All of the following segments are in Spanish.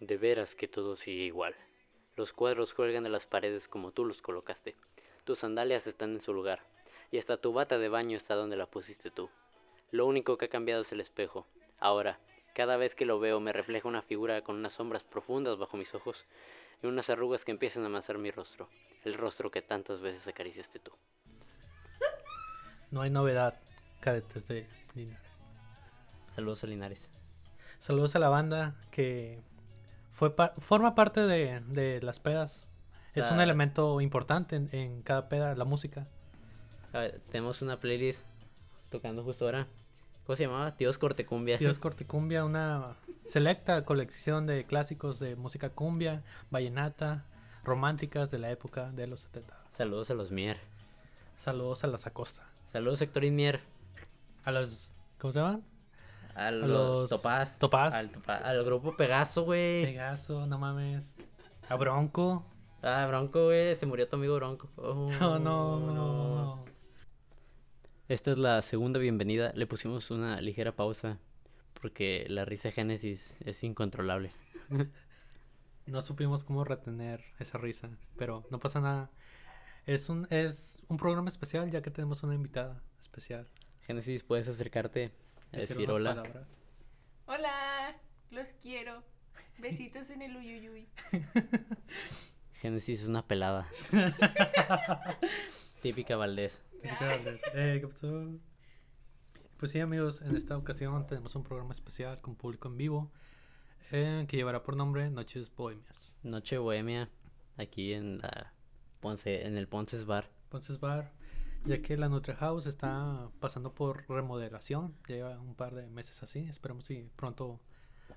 De veras que todo sigue igual. Los cuadros cuelgan de las paredes como tú los colocaste. Tus sandalias están en su lugar. Y hasta tu bata de baño está donde la pusiste tú. Lo único que ha cambiado es el espejo. Ahora, cada vez que lo veo me refleja una figura con unas sombras profundas bajo mis ojos y unas arrugas que empiezan a amasar mi rostro. El rostro que tantas veces acariciaste tú. No hay novedad, cadetes de Linares. Saludos a Linares. Saludos a la banda que fue pa- forma parte de, de las pedas. Es un elemento importante en, en cada peda, la música. A ver, tenemos una playlist tocando justo ahora. ¿Cómo se llamaba? Tíos Cortecumbia. Dios Corticumbia, una selecta colección de clásicos de música cumbia, vallenata, románticas de la época de los 70. Saludos a los Mier. Saludos a los Acosta. Saludos Héctorín Mier. A los. ¿Cómo se llaman? A los, los Topaz. Topaz. Al, Topa- al grupo Pegaso, güey. Pegaso, no mames. A Bronco. Ah, Bronco, güey. Se murió tu amigo Bronco. Oh, Oh, no. Esta es la segunda bienvenida. Le pusimos una ligera pausa porque la risa Génesis es incontrolable. No supimos cómo retener esa risa, pero no pasa nada. Es un, es un programa especial ya que tenemos una invitada especial. Génesis, puedes acercarte a Decir hola. palabras. Hola, los quiero. Besitos en el uyuyuy. Génesis es una pelada. Típica Valdés. Eh, ¿qué pasó? Pues sí, amigos, en esta ocasión tenemos un programa especial con público en vivo eh, que llevará por nombre Noches Bohemias. Noche bohemia aquí en la Ponce, en el Ponce's Bar. Entonces, Bar, ya que la Nutri House está pasando por remodelación, lleva un par de meses así, esperemos si pronto,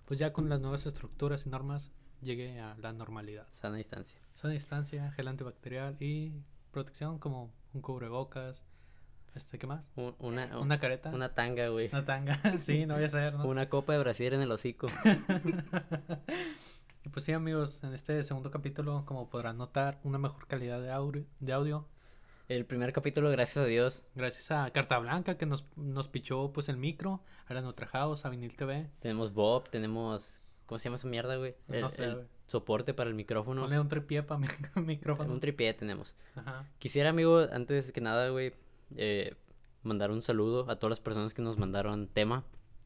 pues ya con las nuevas estructuras y normas, llegue a la normalidad. Sana distancia. Sana distancia, gel antibacterial y protección como un cubrebocas, este, ¿qué más? Un- Una, Una careta, una, una tanga, güey. tanga, sí, no voy a ser, ¿no? Una copa de brasier en el hocico. Y pues sí, amigos, en este segundo capítulo, como podrán notar, una mejor calidad de audio, de audio El primer capítulo, gracias a Dios, gracias a Carta Blanca que nos, nos pichó pues el micro, a la Nutra House, a Vinil TV. tenemos Bob, tenemos... ¿Cómo se llama esa mierda, güey? El, No sé, el güey. soporte para el micrófono. Ponle un tripié para mi micrófono. Un tripié tenemos. Ajá. Quisiera, amigo, antes que nada, güey, eh, mandar un saludo a todas las personas que nos mandaron tema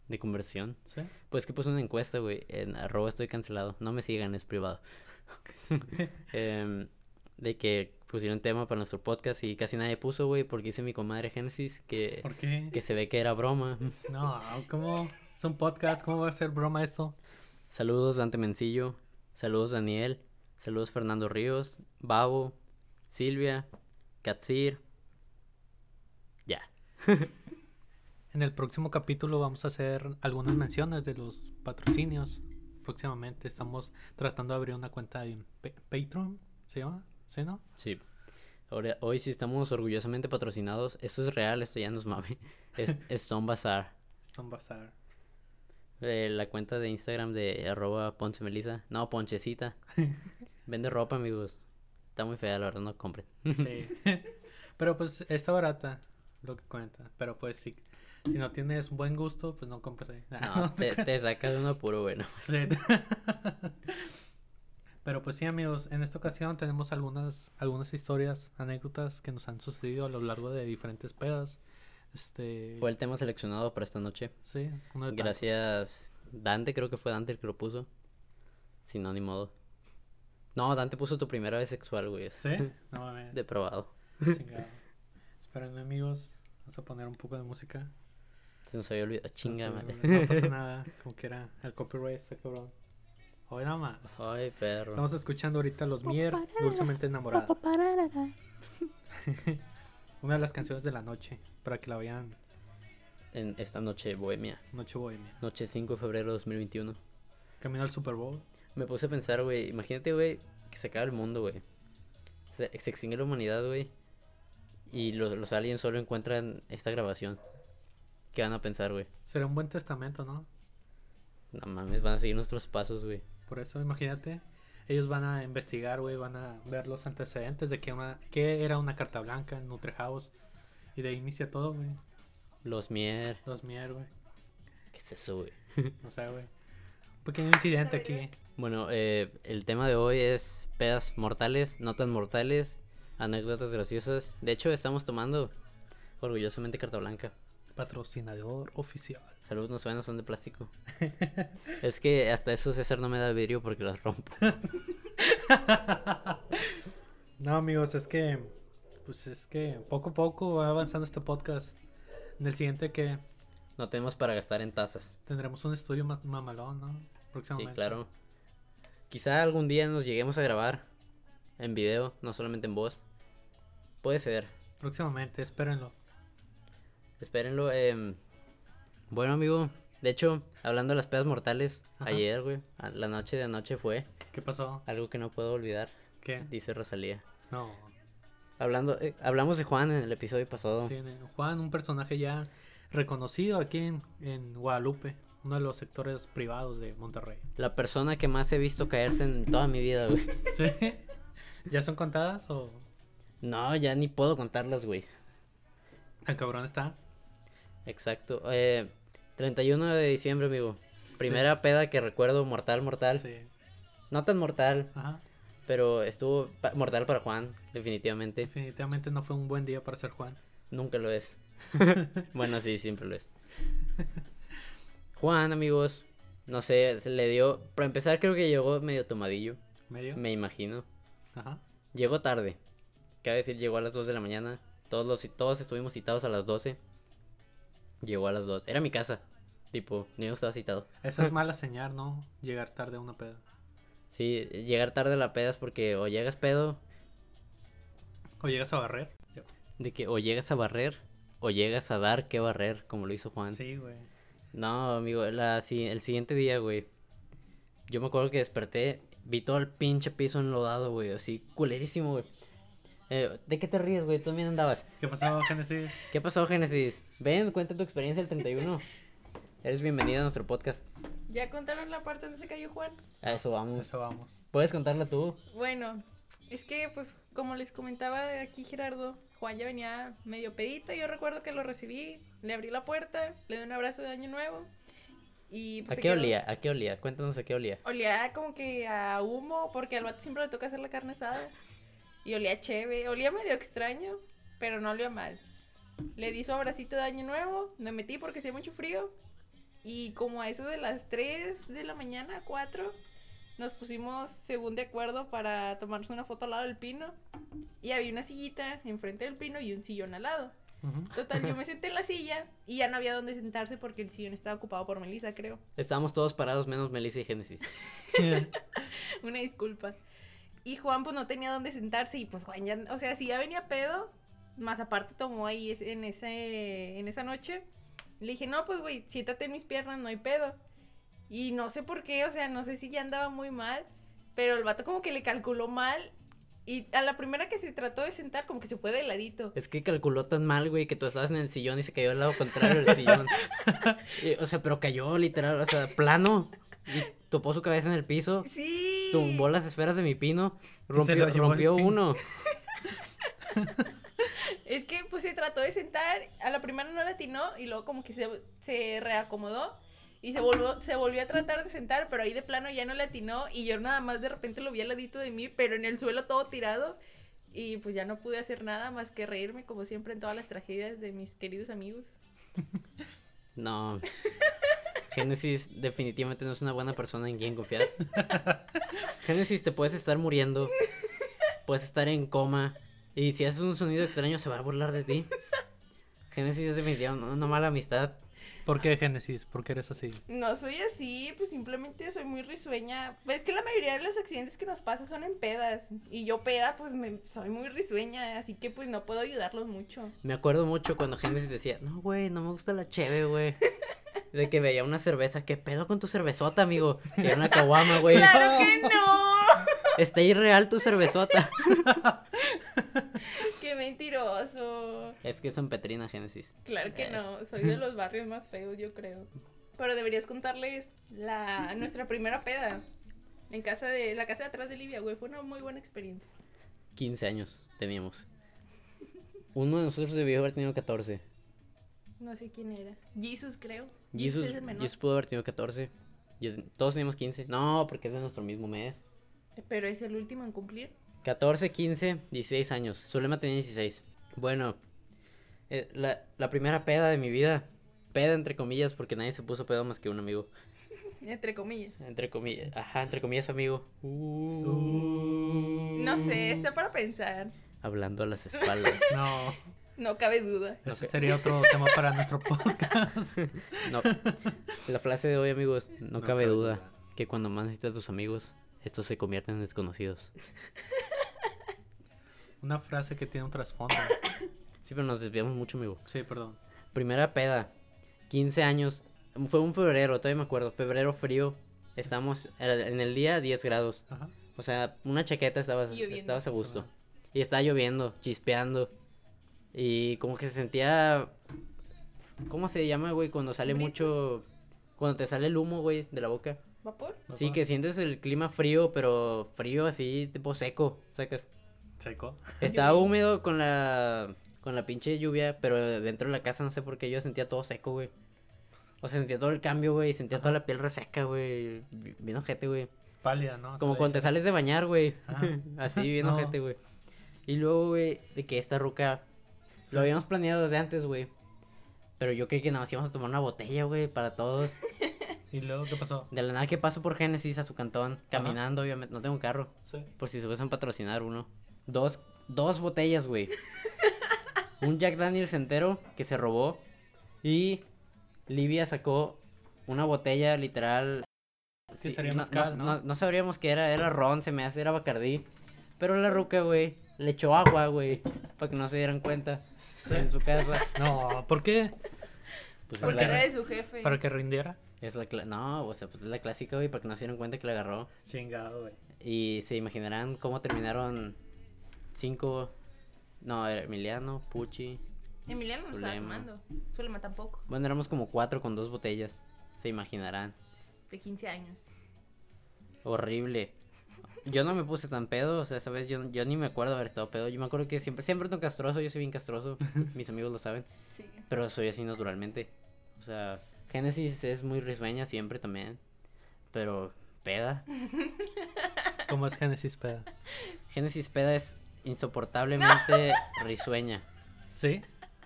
de conversión. ¿Sí? Pues que puse una encuesta, güey, en arroba estoy cancelado. No me sigan, es privado. Em, de que pusieron tema para nuestro podcast y casi nadie puso, güey, porque hice mi comadre Génesis que, ¿Por qué? que se ve que era broma. No, ¿cómo? Es un podcast, ¿cómo va a ser broma esto? Saludos Dante Mencillo, saludos Daniel, saludos Fernando Ríos, Babo, Silvia, Katsir. Ya. En el próximo capítulo vamos a hacer algunas menciones de los patrocinios. Próximamente estamos tratando de abrir una cuenta en Pa- Patreon, ¿se llama? ¿Sí, no? Sí. Ahora, hoy sí estamos orgullosamente patrocinados. Esto es real, esto ya nos mame. Es, es Stone Bazaar. Stone Bazaar. Eh, la cuenta de Instagram de arroba Ponce Melisa. No, Ponchecita. Vende ropa, amigos. Está muy fea, la verdad, no compren. Sí. Pero pues está barata lo que cuenta. Pero pues sí, si no tienes buen gusto, pues no compres ahí. No, te, te saca de uno puro bueno. Sí. Pero pues sí, amigos, en esta ocasión tenemos algunas, algunas historias, anécdotas que nos han sucedido a lo largo de diferentes pedas. Este, Fue el tema seleccionado para esta noche. sí, uno de tantos. Gracias. Dante, creo que fue Dante el que lo puso. Si no, ni modo. No, Dante puso tu primera vez sexual, güey. Sí, no mames. Depravado. chingado. Espérenme, amigos. Vamos a poner un poco de música. Se nos había olvidado. Chinga, no, no pasa nada, como que era el copyright está cabrón. Hoy nada más. Ay, perro. Estamos escuchando ahorita Los Mier, Dulcemente Enamorada. Una de las canciones de la noche, para que la vean En esta noche bohemia. Noche Bohemia. Noche 5 de febrero de 2021. Camino al Super Bowl. Me puse a pensar, güey. Imagínate, güey, que se acaba el mundo, güey. Se, se extingue la humanidad, güey. Y los, los aliens solo encuentran esta grabación. ¿Qué van a pensar, güey? Será un buen testamento, ¿no? No mames, van a seguir nuestros pasos, güey. Por eso, imagínate. Ellos van a investigar, güey, van a ver los antecedentes de que, una, que era una carta blanca en Nutre House. Y de ahí inicia todo, güey. Los Mier. Los Mier, güey. ¿Qué es eso, güey? O sea, güey. pequeño incidente aquí. Bueno, eh, el tema de hoy es pedas mortales, no tan mortales, anécdotas graciosas. De hecho, estamos tomando orgullosamente carta blanca. Patrocinador oficial. Salud, no suenan, son de plástico. es que hasta eso César no me da vidrio porque las rompo. No, amigos, es que. Pues es que poco a poco va avanzando este podcast. En el siguiente que No tenemos para gastar en tazas. tendremos un estudio más mamalón, ¿no? Sí, Próximamente. claro. Quizá algún día nos lleguemos a grabar en video, no solamente en voz. Puede ser. Próximamente, espérenlo. Espérenlo. em, Bueno, amigo. De hecho, hablando de las pedas mortales, Ajá. ayer, güey, la noche de anoche fue ¿Qué pasó? algo que no puedo olvidar, ¿Qué? dice Rosalía. No. Hablando, eh, hablamos de Juan en el episodio pasado. Sí, Juan, un personaje ya reconocido aquí en, en Guadalupe, uno de los sectores privados de Monterrey. La persona que más he visto caerse en toda mi vida, güey. ¿Sí? ¿Ya son contadas o No, ya ni puedo contarlas, güey. tan cabrón está? Exacto. Eh, 31 de diciembre, amigo. Primera peda que recuerdo mortal, mortal. Sí. No tan mortal, Ajá. pero estuvo pa- mortal para Juan, definitivamente. Definitivamente no fue un buen día para ser Juan. Nunca lo es. bueno, sí, siempre lo es. Juan, amigos, no sé, se le dio. Para empezar, creo que llegó medio tomadillo, ¿Medio? me imagino. Ajá. Llegó tarde. Cabe decir, llegó a las 2 de la mañana. Todos, los, todos estuvimos citados a las 12. Llegó a las 2. Era mi casa. Tipo, ni yo estaba citado. Esa es mala señal, ¿no? Llegar tarde a una peda. Sí, llegar tarde a la peda es porque o llegas pedo, O llegas a barrer. de que o llegas a barrer, o llegas a dar que barrer, como lo hizo Juan. Sí, güey. No, amigo, la, si- el siguiente día, güey. Yo me acuerdo que desperté, vi todo el pinche piso enlodado, güey, así, culerísimo, güey. Eh, ¿De qué te ríes, güey? Tú también andabas. ¿Qué pasó, Genesis? ¿Qué pasó, Génesis? Ven, cuenta tu experiencia el 31. Eres bienvenida a nuestro podcast. ¿Ya contaron la parte donde se cayó Juan? A eso vamos. Eso vamos. ¿Puedes contarla tú? Bueno, es que, pues, como les comentaba aquí Gerardo, Juan ya venía medio pedito. Yo recuerdo que lo recibí, le abrí la puerta, le di un abrazo de año nuevo. Y ¿A pues, se qué quedó- olía? ¿A qué olía? Cuéntanos a qué olía. Olía como que a humo, porque al vato siempre le toca hacer la carne asada. Y olía chévere, olía medio extraño, pero no olía mal. Le di su abracito de año nuevo, me metí porque hacía mucho frío. Y como a eso de las 3 de la mañana, 4, nos pusimos según de acuerdo para tomarnos una foto al lado del pino. Y había una sillita enfrente del pino y un sillón al lado. Total, yo me senté en la silla y ya no había dónde sentarse porque el sillón estaba ocupado por Melissa, creo. Estábamos todos parados menos Melissa y Génesis. Una disculpa. Y Juan pues no tenía dónde sentarse y pues Juan ya, o sea, si ya venía pedo, más aparte tomó ahí en ese en esa noche. Le dije, "No, pues güey, siéntate en mis piernas, no hay pedo." Y no sé por qué, o sea, no sé si ya andaba muy mal, pero el vato como que le calculó mal y a la primera que se trató de sentar como que se fue de ladito. Es que calculó tan mal, güey, que tú estabas en el sillón y se cayó al lado contrario del sillón. Y, o sea, pero cayó literal, o sea, plano. Y topó su cabeza en el piso. Sí. Tumbó las esferas de mi pino. Rompió, rompió uno. Es que pues se trató de sentar, a la primera no le atinó y luego como que se, se reacomodó y se volvió, se volvió a tratar de sentar, pero ahí de plano ya no le atinó y yo nada más de repente lo vi al ladito de mí, pero en el suelo todo tirado y pues ya no pude hacer nada más que reírme como siempre en todas las tragedias de mis queridos amigos. No. Génesis definitivamente no es una buena persona en quien confiar. Génesis, te puedes estar muriendo. Puedes estar en coma. Y si haces un sonido extraño, se va a burlar de ti. Génesis es definitivamente una mala amistad. ¿Por qué, Génesis? ¿Por qué eres así? No soy así, pues simplemente soy muy risueña. Ves que la mayoría de los accidentes que nos pasan son en pedas. Y yo peda, pues me, soy muy risueña, así que pues no puedo ayudarlos mucho. Me acuerdo mucho cuando Génesis decía, no, güey, no me gusta la cheve, güey. De que veía una cerveza. ¿Qué pedo con tu cervezota, amigo? Y Era una caguama, güey. ¡Claro que no! Está irreal tu cervezota. ¡Qué mentiroso! Es que es San Petrina, Génesis. Claro que Eh. no, soy de los barrios más feos, yo creo. Pero deberías contarles la nuestra primera peda. En casa de la casa de atrás de Livia, güey, fue una muy buena experiencia. 15 años teníamos. Uno de nosotros debió haber tenido 14. No sé quién era. Jesus, creo. Jesus, es el menor. Jesus pudo haber tenido 14. Yo- todos tenemos 15. No, porque es de nuestro mismo mes. Pero es el último en cumplir. 14, 15, 16 años. Zulema tenía 16. Bueno, eh, la, la primera peda de mi vida. Peda entre comillas, porque nadie se puso pedo más que un amigo. Entre comillas. Entre comillas, ajá, entre comillas, amigo. No sé, está para pensar. Hablando a las espaldas. No, No cabe duda. ese sería otro tema para nuestro podcast. No. La frase de hoy, amigos, no, No cabe cabe duda duda. que cuando más necesitas a tus amigos, estos se convierten en desconocidos. Una frase que tiene un trasfondo. Sí, pero nos desviamos mucho, amigo. Sí, perdón. Primera peda, 15 años. Fue un febrero, todavía me acuerdo. Febrero frío. Estamos en el día 10 grados. Ajá. O sea, una chaqueta estabas, estabas a gusto. Y estaba lloviendo, chispeando. Y como que se sentía. ¿Cómo se llama, güey? Cuando sale Brisa. mucho. Cuando te sale el humo, güey, de la boca. ¿Vapor? Sí, que sientes el clima frío, pero frío así, tipo seco, sacas. Seco. Estaba húmedo con la con la pinche lluvia, pero dentro de la casa no sé por qué yo sentía todo seco, güey. O sea, sentía todo el cambio, güey, sentía toda la piel reseca, güey. bi- Bien ojete, güey. Pálida, ¿no? Como cuando te sales de bañar, güey. Ajá. Así, bien No. ojete, güey. Y luego, güey, de que esta ruca lo habíamos planeado desde antes, güey. Pero yo creí que nada más íbamos a tomar una botella, güey, para todos. ¿Y luego qué pasó? De la nada que paso por Génesis a su cantón, caminando, obviamente. No tengo carro. Sí. Por si se a patrocinar uno. Dos, dos botellas, güey. Un Jack Daniels entero que se robó. Y Livia sacó una botella literal. Sí, sería no, no- ¿no? sabríamos que era, era ron, se me hace, era Bacardí. Pero la ruca, güey, le echó agua, güey. Para que no se dieran cuenta. En su casa. No, ¿por qué? Pues es ¿Por Porque la, era de su jefe. ¿Para que rindiera? es la cla- No, o sea, pues es la clásica, güey, para que no se dieran cuenta que la agarró. Chingado, güey. Y se imaginarán cómo terminaron cinco. No, era Emiliano, Pucci. Emiliano no estaba tomando. Zulema tampoco. Bueno, éramos como cuatro con dos botellas. Se imaginarán. De 15 años. Horrible. Yo no me puse tan pedo, o sea, sabes, yo, yo ni me acuerdo haber estado pedo. Yo me acuerdo que siempre, siempre ando castroso, yo soy bien castroso. Mis amigos lo saben. Sí. Pero soy así naturalmente. O sea, Génesis es muy risueña siempre también. Pero peda. ¿Cómo es Génesis Peda? Génesis peda es insoportablemente risueña. ¿Sí?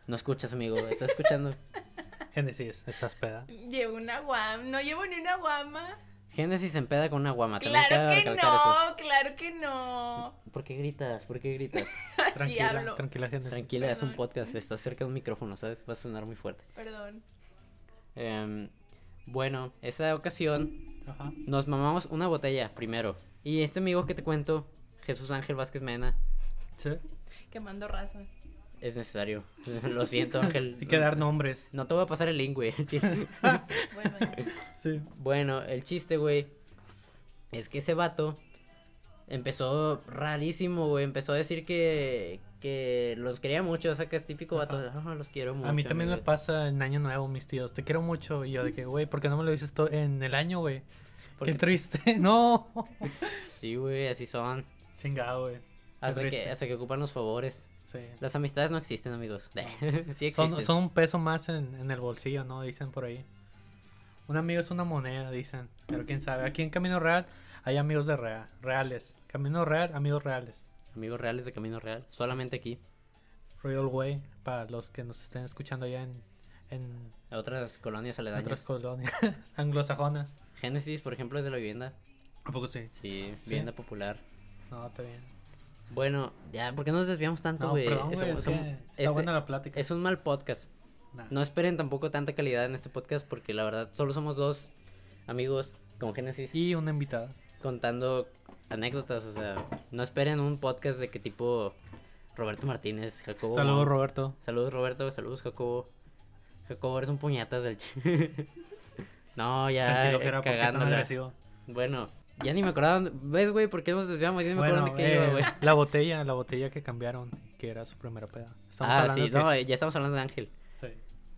No escuchas, amigo. ¿Estás escuchando? Génesis, ¿estás peda? Llevo una guama. No llevo ni una guama. Génesis en peda con una guama. También Claro que eso. no, claro que no. ¿Por qué gritas? ¿Por qué gritas? Así Tranquila, hablo. tranquila Génesis. Tranquila, es un Perdón. podcast. Estás cerca de un micrófono, ¿sabes? Va a sonar muy fuerte. Perdón. Em, bueno, esa ocasión Ajá. nos mamamos una botella primero. Y este amigo que te cuento, Jesús Ángel Vázquez Mena, Sí. Quemando raza. Es necesario. Lo siento, Ángel. Hay que dar nombres. No te voy a pasar el link, güey. Bueno. Sí. Bueno, el chiste, güey, es que ese vato empezó rarísimo, güey. Empezó a decir que, que los quería mucho. O sea, que es típico vato. "Ah, los quiero mucho. A mí también me amigos". pasa en Año Nuevo, mis tíos. Te quiero mucho. Y yo de que, güey, ¿por qué no me lo dices to- en el año, güey? Porque- Qué triste. No. Sí, güey, así son. Chingado, güey. Hasta que, hasta que ocupan los favores. Sí. Las amistades no existen, amigos. sí existen. Son, son un peso más en, en el bolsillo, ¿no? Dicen por ahí. Un amigo es una moneda, dicen. Pero quién sabe. Aquí en Camino Real hay amigos de real, reales. Camino Real, amigos reales. Amigos reales de Camino Real. Solamente aquí. Royal Way, para los que nos estén escuchando allá en, en Otras colonias aledañas. otras colonias anglosajonas. Génesis, por ejemplo, es de la vivienda. ¿A poco sí? Sí, Sí. vivienda popular. No, está bien. Bueno, ya, ¿por qué nos desviamos tanto, No, güey? perdón, Es- está este- buena la plática. Es un mal podcast. Nah. No esperen tampoco tanta calidad en este podcast porque la verdad solo somos dos amigos con Génesis Y una invitada. contando anécdotas. O sea, no esperen un podcast de que tipo Roberto Martínez, Jacobo. Saludos. Roberto. Saludos Roberto, saludos Jacobo. Jacobo, eres un puñatas del no, ya eh, Jera, ¿por qué cagándola. Bueno, ya ni me acordaba. ¿Ves, güey? ¿Por qué nos desviamos? Ya ni me acuerdo Bueno, dónde qué iba, eh, güey. la botella, la botella que cambiaron, que era su primera peda. Estamos Ah, hablando sí, que- no, ya estamos hablando de Ángel. sí.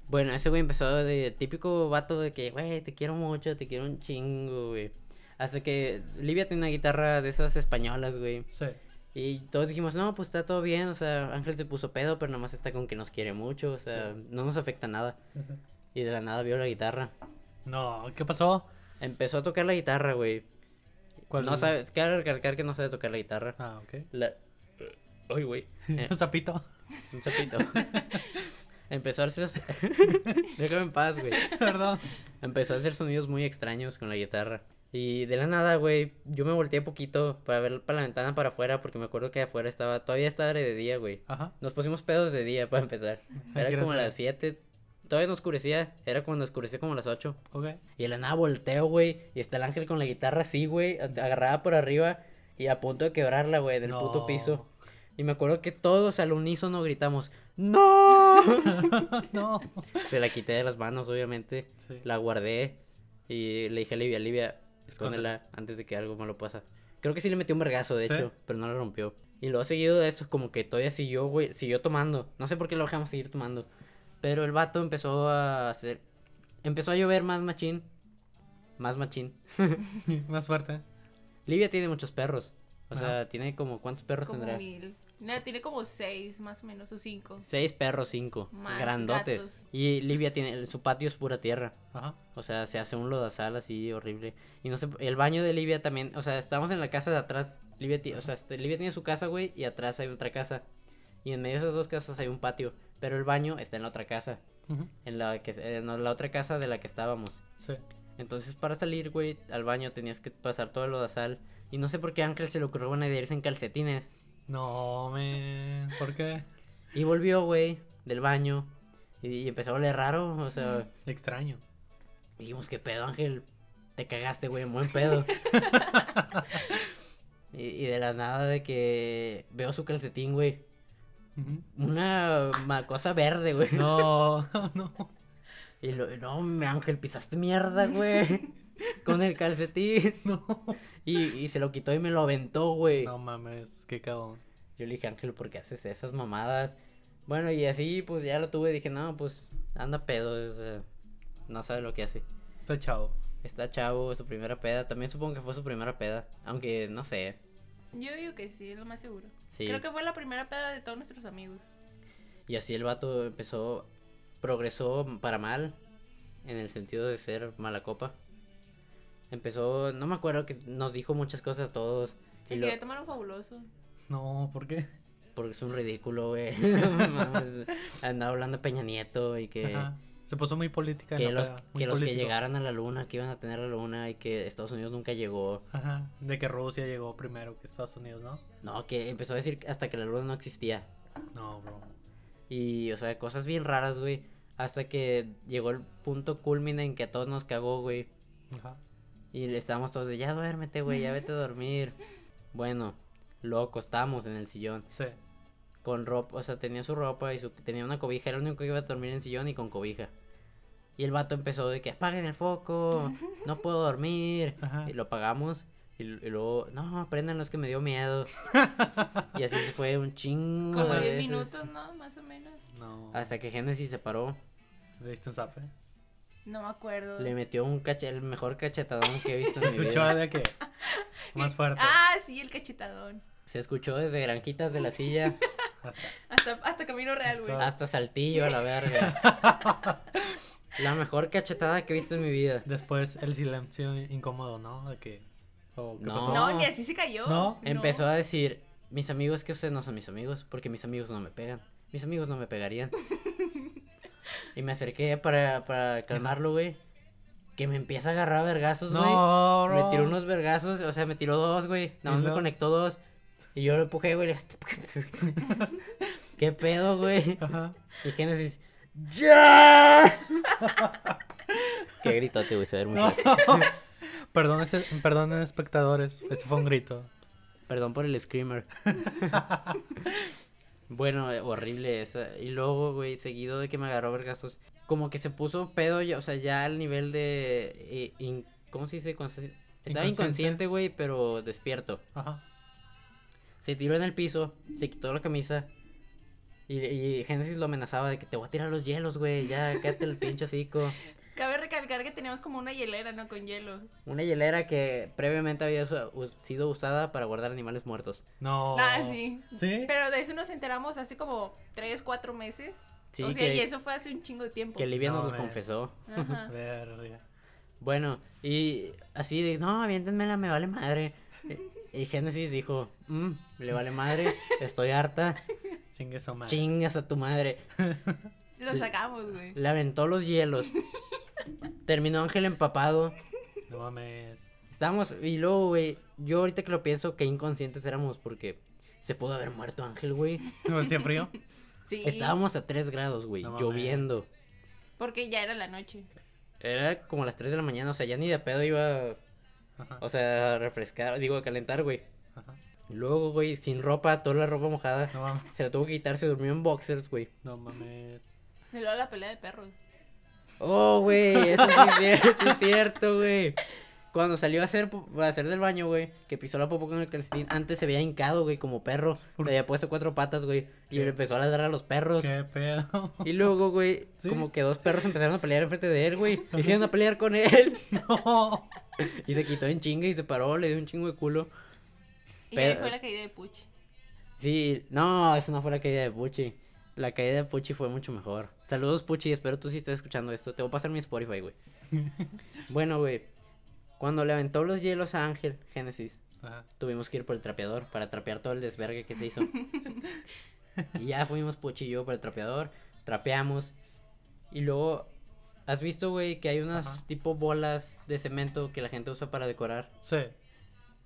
Bueno, ese güey empezó de típico vato de que, güey, te quiero mucho, te quiero un chingo, güey. Hasta que Livia tiene una guitarra de esas españolas, güey. Sí. Y todos dijimos, no, pues está todo bien, o sea, Ángel se puso pedo, pero nomás está con que nos quiere mucho, o sea, Sí. no nos afecta nada. Y de la nada vio la guitarra. No, ¿qué pasó? Empezó a tocar la guitarra, güey. ¿Cuál No es? sabes, quiero recalcar que no sabe tocar la guitarra. Ah, ok. La... Ay, güey. Eh, Un sapito. un sapito. Empezó a hacer... Déjame en paz, güey. Perdón. Empezó a hacer sonidos muy extraños con la guitarra. Y de la nada, güey, yo me volteé poquito para ver para la ventana para afuera porque me acuerdo que afuera estaba, todavía estaba de día, güey. Ajá. Nos pusimos pedos de día para empezar. Era como a las 7. Todavía no oscurecía, era cuando oscurecía como a las 8. Ok. Y de la nada volteo, güey, y está el ángel con la guitarra así, güey, agarrada por arriba y a punto de quebrarla, güey, del puto No. piso. Y me acuerdo que todos al unísono gritamos, ¡No! no. Se la quité de las manos, obviamente. Sí. La guardé y le dije a Livia, Livia, escóndela antes de que algo malo pasa. Creo que sí le metió un vergazo, de ¿Sí? hecho, pero no la rompió. Y luego seguido de eso, como que todavía siguió, güey, siguió tomando. No sé por qué lo dejamos seguir tomando. Pero el vato empezó a hacer... Empezó a llover más machín. Más machín. Más fuerte. Livia tiene muchos perros. O Ajá. sea, tiene como... ¿Cuántos perros Como tendrá? mil. No, tiene como seis, más o menos, o cinco. Seis perros, cinco. Más grandotes. gatos. Y Livia tiene... Su patio es pura tierra. Ajá. O sea, se hace un lodazal así horrible. Y no sé, el baño de Livia también, o sea, estamos en la casa de atrás. Livia, ti- o sea, este, Livia tiene su casa, güey, y atrás hay otra casa. Y en medio de esas dos casas hay un patio. Pero el baño está en la otra casa. En la que en la otra casa de la que estábamos. Sí. Entonces, para salir, güey, al baño tenías que pasar todo el lodazal. Y no sé por qué a Ángel se le ocurrió buena idea irse en calcetines. No, me. ¿Por qué? Y volvió, güey, del baño. Y, y empezó a oler raro, o sea. Extraño. Dijimos, ¿qué pedo, Ángel? Te cagaste, güey, en buen pedo. y, y de la nada de que veo su calcetín, güey. Una cosa verde, güey. No, no. Y lo, no, Ángel, pisaste mierda, güey. Con el calcetín. No. Y, y se lo quitó y me lo aventó, güey. No mames, qué cagón. Yo le dije, Ángel, ¿por qué haces esas mamadas? Bueno, y así, pues ya lo tuve. Dije, no, pues anda pedo. o sea, no sabe lo que hace. Está chavo. Está chavo, su primera peda. También supongo que fue su primera peda. Aunque no sé. Yo digo que sí, es lo más seguro. Sí. Creo que fue la primera peda de todos nuestros amigos. Y así el vato empezó. Progresó para mal. En el sentido de ser mala copa. Empezó. No me acuerdo que nos dijo muchas cosas a todos. Se y lo- quería tomar un fabuloso. No, ¿por qué? porque es un ridículo, güey. Andaba hablando de Peña Nieto y que. Ajá. Se puso muy política. en Que los, peda, que los que llegaran a la luna, que iban a tener la luna y que Estados Unidos nunca llegó. Ajá. De que Rusia llegó primero que Estados Unidos, ¿no? No, que empezó a decir hasta que la luna no existía. No, bro. Y, o sea, cosas bien raras, güey. Hasta que llegó el punto culmine en que a todos nos cagó, güey. Ajá. Y le estábamos todos de, ya duérmete, güey, ya vete a dormir. Bueno, lo acostamos en el sillón. Sí. Con ropa, o sea, tenía su ropa y su, tenía una cobija. Era el único que iba a dormir en sillón y con cobija. Y el vato empezó de que apaguen el foco, no puedo dormir. Ajá. Y lo apagamos. Y, y luego, no, préndanlo, es que me dio miedo. y así se fue un chingo Como de 10 veces. minutos, ¿no? Más o menos. No. Hasta que Genesis se paró. ¿Le diste un zape? No me acuerdo. Le metió un cache el mejor cachetadón que he visto en mi Escuchó vida. de que. Más fuerte. Ah, sí, el cachetadón. Se escuchó desde Granjitas de la Silla Hasta- Hasta, Camino Real, güey. Hasta Saltillo a la verga. La mejor cachetada que he visto en mi vida. Después el silencio incómodo, ¿no? De que. o ¿qué No. pasó? No, ni así se cayó. No. Empezó a decir, mis amigos que ustedes no son mis amigos, porque mis amigos no me pegan. Mis amigos no me pegarían. y me acerqué para, para calmarlo, güey. Que me empieza a agarrar vergazos, güey. No. Me tiró unos vergazos, o sea, me tiró dos, güey. Nada más ¿Y me conectó dos. Y yo lo empujé, güey. ¿Qué pedo, güey? Ajá. Y Genesis, ¡Ya! Qué gritote, güey, se ve No. fuerte. Perdón, ese- perdonen espectadores. Ese fue un grito. Perdón por el screamer. bueno, horrible esa. Y luego, güey, seguido de que me agarró vergazos, como que se puso pedo, ya, o sea, ya al nivel de... eh, in- ¿Cómo se dice? Estaba Inconsciente. inconsciente, güey, pero despierto. Ajá. Se tiró en el piso, se quitó la camisa. Y, y Genesis lo amenazaba de que te voy a tirar los hielos, güey. Ya, quédate el pinche hocico. Cabe recalcar que teníamos como una hielera, ¿no? Con hielo. Una hielera que previamente había us- sido usada para guardar animales muertos. No. Ah, sí. ¿Sí? Pero de eso nos enteramos hace como 3, 4 meses. Sí, o sea, que, y eso fue hace un chingo de tiempo. que Livia nos No, lo confesó. Ajá. Verga. Bueno, y así de, no, aviéntenmela, me vale madre. Y Génesis dijo, "Mm, le vale madre, estoy harta, Chingue su madre. chingas a tu madre. Lo sacamos, güey. Le aventó los hielos. Terminó Ángel empapado. No mames. Estábamos, y luego, güey, yo ahorita que lo pienso, qué inconscientes éramos porque se pudo haber muerto Ángel, güey. ¿No hacía frío? Sí. Estábamos a 3 grados, güey, No lloviendo. Porque ya era la noche. Era como las 3 de la mañana, o sea, ya ni de pedo iba, Ajá. o sea, refrescar, digo, calentar, güey. Ajá. Y Luego, güey, sin ropa, toda la ropa mojada. No mames. Se la tuvo que quitar, se durmió en boxers, güey. No mames. Y luego la pelea de perros. Oh, güey, eso sí es cierto, es cierto, güey. Cuando salió a hacer, a hacer del baño, güey, que pisó la popó con el calcetín, antes se había hincado, güey, como perro. Se había puesto cuatro patas, güey, y ¿Qué? le empezó a ladrar a los perros. ¿Qué pedo? Y luego, güey, ¿Sí? como que dos perros empezaron a pelear enfrente de él, güey. Se hicieron a pelear con él. No. Y se quitó en chinga y se paró, le dio un chingo de culo. Y Pero- ahí fue la caída de Puch. Sí, no, eso no fue la caída de Puchi. La caída de Puchi fue mucho mejor. Saludos, Puchi, espero tú sí estés escuchando esto. Te voy a pasar mi Spotify, güey. bueno, güey, cuando le aventó los hielos a Ángel, Génesis, Ajá. tuvimos que ir por el trapeador para trapear todo el desvergue que se hizo. y ya fuimos Puchi y yo por el trapeador, trapeamos. Y luego, ¿has visto, güey, que hay unas Ajá. tipo bolas de cemento que la gente usa para decorar? Sí.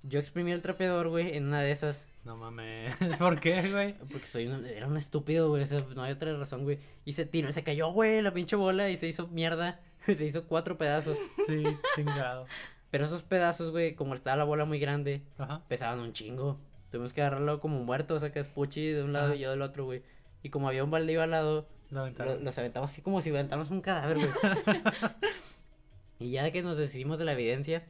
Yo exprimí el trapeador, güey, en una de esas. No mames. ¿Por qué, güey? Porque soy un, era un estúpido, güey. o sea, no hay otra razón, güey. Y se tiró, se cayó, güey, la pinche bola y se hizo mierda. Se hizo cuatro pedazos. Sí, chingado. Pero esos pedazos, güey, como estaba la bola muy grande, Ajá. pesaban un chingo. Tuvimos que agarrarlo como muerto, o sea, que es Puchi de un lado Ajá. y yo del otro, güey. Y como había un baldío al lado, La lo- los aventamos así como si aventáramos un cadáver, güey. y ya que nos deshicimos de la evidencia,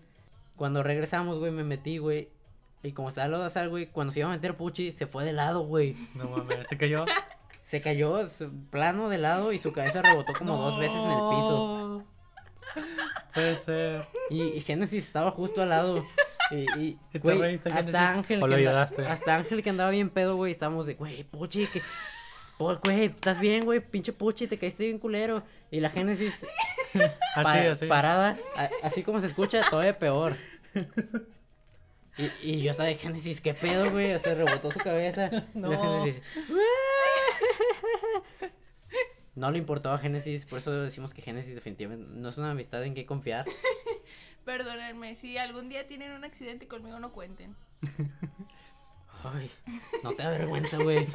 cuando regresamos, güey, me metí, güey. Y como estaba lo de sal, güey, cuando se iba a meter Puchi, se fue de lado, güey. No mames. ¿Se cayó? Se cayó su- plano de lado y su cabeza rebotó como dos veces en el piso. No. Puede ser. Y, y Génesis estaba justo al lado. Y, y, hasta Ángel, ¿O lo que anda- ayudaste? hasta Ángel que andaba bien pedo, güey, estábamos de, güey, Puchi, que... po- Güey, ¿estás bien, güey? Pinche Puchi, te caíste bien culero. Y la Génesis Así, pa- así. parada, a- así como se escucha, todavía peor. Y, y yo estaba de Génesis, ¿qué pedo, güey? O sea, rebotó su cabeza. Y la No. Génesis, No le importó a Génesis, por eso decimos que Génesis definitivamente no es una amistad en que confiar. Perdónenme, si algún día tienen un accidente conmigo, no cuenten. Ay, no te da vergüenza, güey.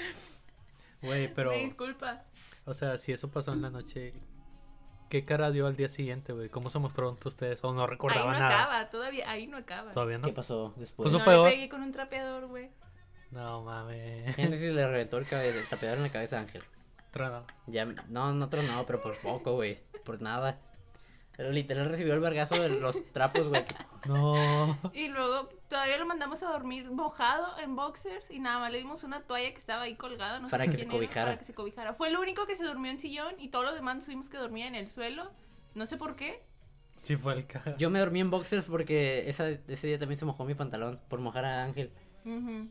Güey, pero. Me disculpa. O sea, si eso pasó en la noche. ¿Qué cara dio al día siguiente, güey? ¿Cómo se mostraron ustedes? ¿O no Ahí recordaban no nada? acaba, todavía, ahí no acaba. Todavía no. ¿Qué pasó después? Pues no peor. le pegué con un trapeador, güey. No mames. Génesis le reventó el, tapeador en la cabeza a Ángel. Trono. Ya, no, no otro no, pero por poco, güey. Por nada. Pero literal recibió el vergazo de los trapos, güey. No. Y luego todavía lo mandamos a dormir mojado en boxers y nada más le dimos una toalla que estaba ahí colgada. No sé Para de que se era, cobijara. Para que se cobijara. Fue el único que se durmió en sillón y todos los demás nos tuvimos que dormir en el suelo. No sé por qué. Sí fue el caja. Yo me dormí en boxers porque esa, ese día también se mojó mi pantalón por mojar a Ángel. Ujú.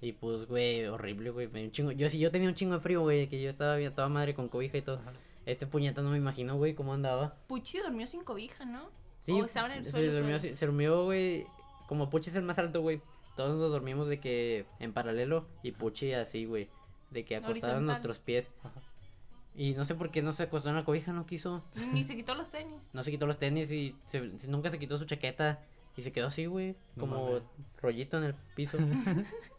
Y pues, güey, horrible, güey. me dio un chingo. Yo sí, yo tenía un chingo de frío, güey, que yo estaba bien toda madre con cobija y todo. Ajá. Este puñeta no me imagino, güey, cómo andaba. Puchi durmió sin cobija, ¿no? Sí, O estaban en el se suelo. durmió, solo. se durmió, güey. Como Puchi es el más alto, güey. Todos nos dormimos de que en paralelo y Puchi así, güey. De que Horizontal. nuestros pies. Ajá. Y no sé por qué no se acostó en la cobija, no quiso. Ni se quitó los tenis. No se quitó los tenis y se- se- nunca se quitó su chaqueta. Y se quedó así, güey. Como rollito en el piso.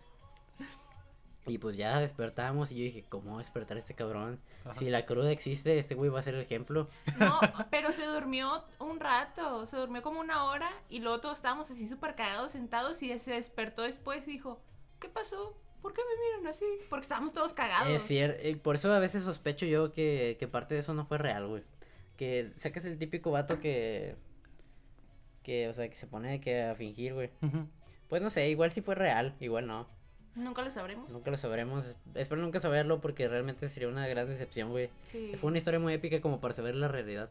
y pues ya despertamos y yo dije, ¿cómo va a despertar este cabrón? Ajá. Si la cruda existe, este güey va a ser el ejemplo. No, pero se durmió un rato. Se durmió como una hora y luego todos estábamos así súper cagados sentados y se despertó después y dijo, ¿qué pasó? ¿Por qué me miran así? Porque estábamos todos cagados. Es cierto, por eso a veces sospecho yo que, que parte de eso no fue real, güey. Que sacas el típico vato que. Que, o sea, que se pone que a fingir, güey. Pues no sé, igual sí fue real, igual no. Nunca lo sabremos. Nunca lo sabremos. Espero nunca saberlo porque realmente sería una gran decepción, güey. Sí. Fue una historia muy épica como para saber la realidad.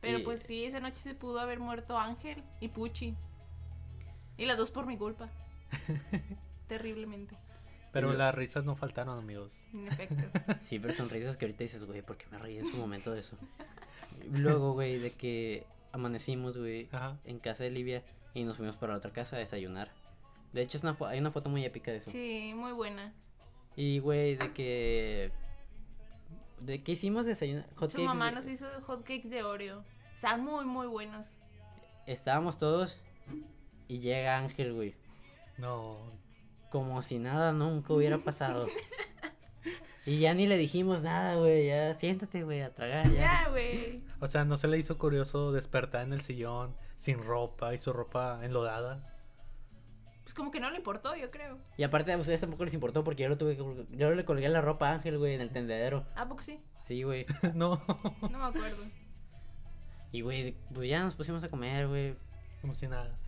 Pero Y- pues sí, esa noche se pudo haber muerto Ángel y Puchi. Y las dos por mi culpa. Terriblemente. Pero las risas no faltaron, amigos. En efecto. Sí, pero son risas que ahorita dices, güey, ¿por qué me reí en su momento de eso? Luego, güey, de que amanecimos, güey, en casa de Livia y nos fuimos para la otra casa a desayunar. De hecho, es una hay una foto muy épica de eso. Sí, muy buena. Y, güey, de que... ¿De qué hicimos desayunar? Hot Su mamá de- nos hizo hot cakes de Oreo. Están muy, muy buenos. Estábamos todos y llega Ángel, güey. No. Como si nada nunca hubiera pasado. y ya ni le dijimos nada, güey. Ya siéntate, güey, a tragar ya. Ya, güey. O sea, ¿no se le hizo curioso despertar en el sillón sin ropa y su ropa enlodada? Pues como que no le importó, yo creo. Y aparte a ustedes tampoco les importó porque yo lo tuve que Yo le colgué la ropa a Ángel, güey, en el tendedero. ¿A poco sí? Sí, güey. no. No me acuerdo. Y, güey, pues ya nos pusimos a comer, güey. Como si nada.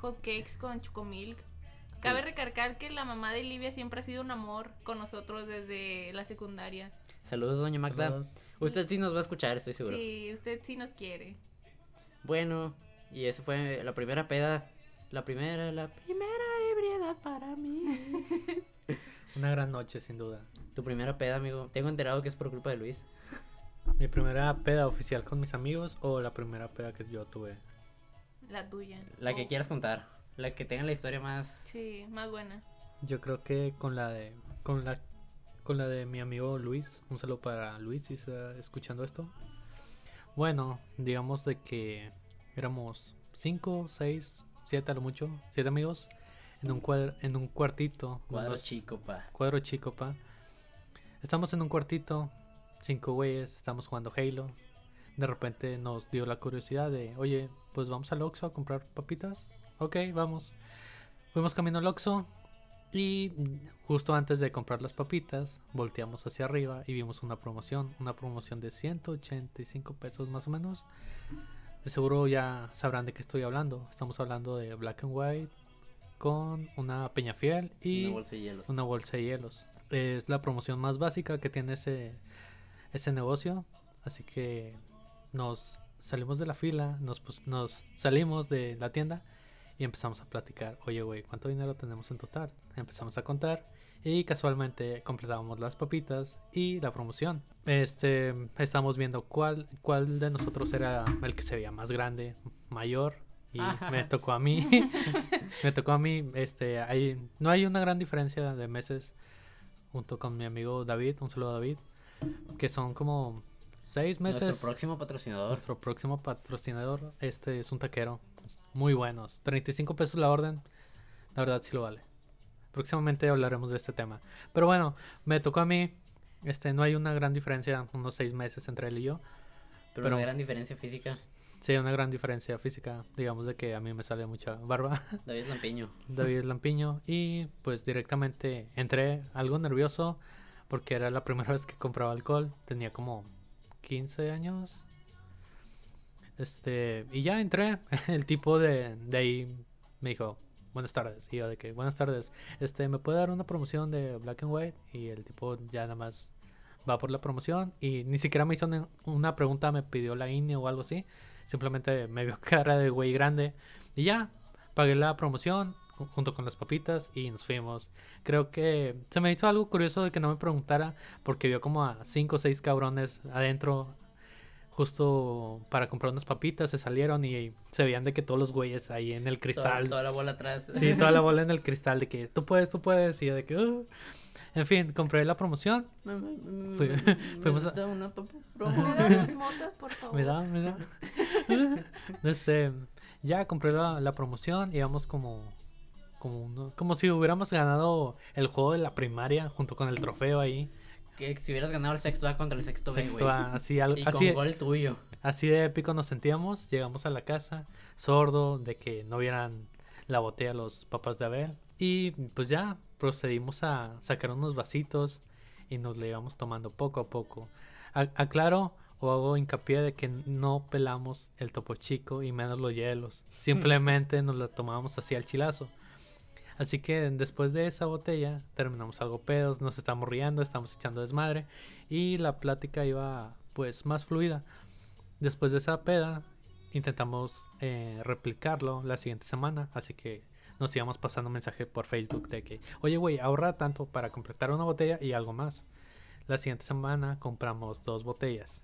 Hot cakes con chocomilk. Cabe recargar que la mamá de Livia siempre ha sido un amor con nosotros desde la secundaria. Saludos, doña Magda. Saludos. Usted sí nos va a escuchar, estoy seguro. Sí, usted sí nos quiere. Bueno, y esa fue la primera peda. La primera, la primera ebriedad para mí. Una gran noche, sin duda. tu primera peda, amigo. Tengo enterado que es por culpa de Luis. ¿Mi primera peda oficial con mis amigos o la primera peda que yo tuve? La tuya. La que Oh, quieras contar. La que tenga la historia más. Sí, más buena. Yo creo que con la de con la con la de mi amigo Luis. Un saludo para Luis si está escuchando esto. Bueno, digamos de que éramos 5, 6, 7 a lo mucho, 7 amigos en un cuadro, en un cuartito, Cuadro unos- chico, pa. cuadro chico, pa. Estamos en un cuartito, cinco güeyes, estamos jugando Halo. De repente nos dio la curiosidad de, oye, pues vamos al Oxxo a comprar papitas. Ok, vamos. Fuimos camino al Oxxo y justo antes de comprar las papitas, volteamos hacia arriba y vimos una promoción, una promoción de 185 pesos más o menos. De seguro ya sabrán de qué estoy hablando. Estamos hablando de Black and White con una peña fiel y Una bolsa de hielos. una bolsa de hielos. Es la promoción más básica que tiene ese, ese negocio. Así que nos salimos de la fila, nos, nos salimos de la tienda y empezamos a platicar. Oye, güey, ¿cuánto dinero tenemos en total? Empezamos a contar y casualmente completábamos las papitas y la promoción. Este, estamos viendo cuál, cuál de nosotros era el que se veía más grande, mayor. Y me tocó a mí. me tocó a mí. Este, hay, no hay una gran diferencia de meses junto con mi amigo David. Un saludo a David. Que son como seis meses. Nuestro próximo patrocinador. Nuestro próximo patrocinador, este es un taquero. Muy buenos. 35 pesos la orden. La verdad sí lo vale. Próximamente hablaremos de este tema. Pero bueno, me tocó a mí. Este, no hay una gran diferencia, unos seis meses entre él y yo. Pero, pero- una gran diferencia física. Sí, una gran diferencia física. Digamos de que a mí me sale mucha barba. David Lampiño. David Lampiño. Y pues directamente entré algo nervioso porque era la primera vez que compraba alcohol. Tenía como 15 años. Este, y ya entré. El tipo de, de ahí me dijo, buenas tardes. Y de que, buenas tardes. Este, ¿me puede dar una promoción de Black and White? Y el tipo ya nada más va por la promoción. Y ni siquiera me hizo una pregunta, me pidió la INE o algo así. Simplemente me vio cara de güey grande. Y ya, pagué la promoción ju- junto con las papitas y nos fuimos. Creo que se me hizo algo curioso de que no me preguntara porque vio como a cinco o seis cabrones adentro justo para comprar unas papitas, se salieron y se veían de que todos los güeyes ahí en el cristal. toda la bola atrás. Sí, toda la bola en el cristal de que tú puedes, tú puedes y yo de que "Uh". En fin, compré la promoción. Me- me- me- Fui- me- fuimos a- da una ¿Me motas, por favor? Me da, me da. este, ya compré la, la promoción, íbamos como como uno- como si hubiéramos ganado el juego de la primaria junto con el trofeo ahí. Que si hubieras ganado el sexto A contra el sexto B, Sexto güey. A, así, al- Y así, con gol tuyo. así de épico nos sentíamos. Llegamos a la casa, sordo de que no vieran la botella los papás de Abel. Y pues ya procedimos a sacar unos vasitos y nos le íbamos tomando poco a poco. A- aclaro o hago hincapié de que no pelamos el topo chico y menos los hielos. Simplemente nos la tomábamos así al chilazo. Así que después de esa botella terminamos algo pedos, nos estamos riendo, estamos echando desmadre y la plática iba pues más fluida. Después de esa peda intentamos eh, replicarlo la siguiente semana, así que nos íbamos pasando mensaje por Facebook de que, oye, güey, ahorra tanto para completar una botella y algo más. La siguiente semana compramos dos botellas.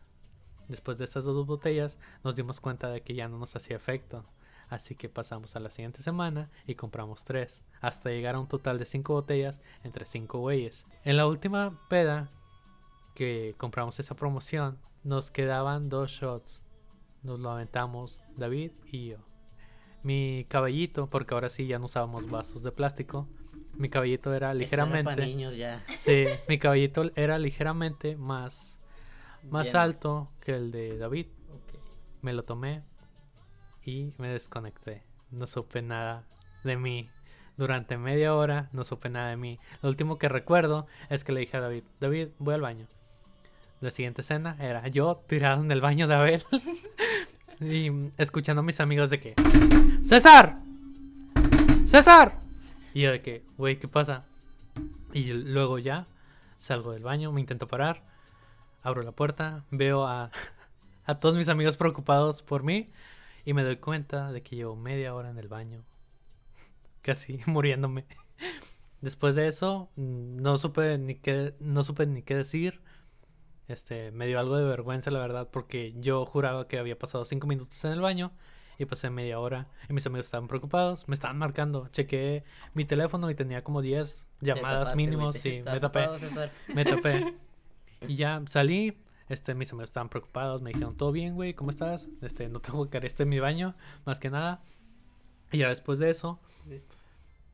Después de esas dos botellas nos dimos cuenta de que ya no nos hacía efecto. Así que pasamos a la siguiente semana y compramos tres, hasta llegar a un total de cinco botellas entre cinco güeyes. En la última peda que compramos esa promoción, nos quedaban dos shots. Nos lo aventamos David y yo. Mi caballito, porque ahora sí ya no usábamos vasos de plástico. Mi caballito era ligeramente. para niños ya. Sí, mi caballito era ligeramente más, más alto que el de David. Me lo tomé y me desconecté. No supe nada de mí. Durante media hora no supe nada de mí. Lo último que recuerdo es que le dije a David, David, voy al baño. La siguiente escena era yo tirado en el baño de Abel y escuchando a mis amigos de que, César, César. Y yo de que, güey, ¿qué pasa? Y luego ya salgo del baño, me intento parar, abro la puerta, veo a, a todos mis amigos preocupados por mí y me doy cuenta de que llevo media hora en el baño, casi muriéndome. Después de eso, mm, no supe ni qué, no supe ni qué decir. Este, me dio algo de vergüenza, la verdad, porque yo juraba que había pasado cinco minutos en el baño y pasé media hora y mis amigos estaban preocupados, me estaban marcando. Chequé mi teléfono y tenía como 10 Te llamadas mínimos, sí, me tapé. Me tapé. Y ya salí. Este, mis amigos estaban preocupados. Me dijeron, ¿todo bien, güey? ¿Cómo estás? Este, no tengo que este en mi baño, más que nada. Y ya después de eso,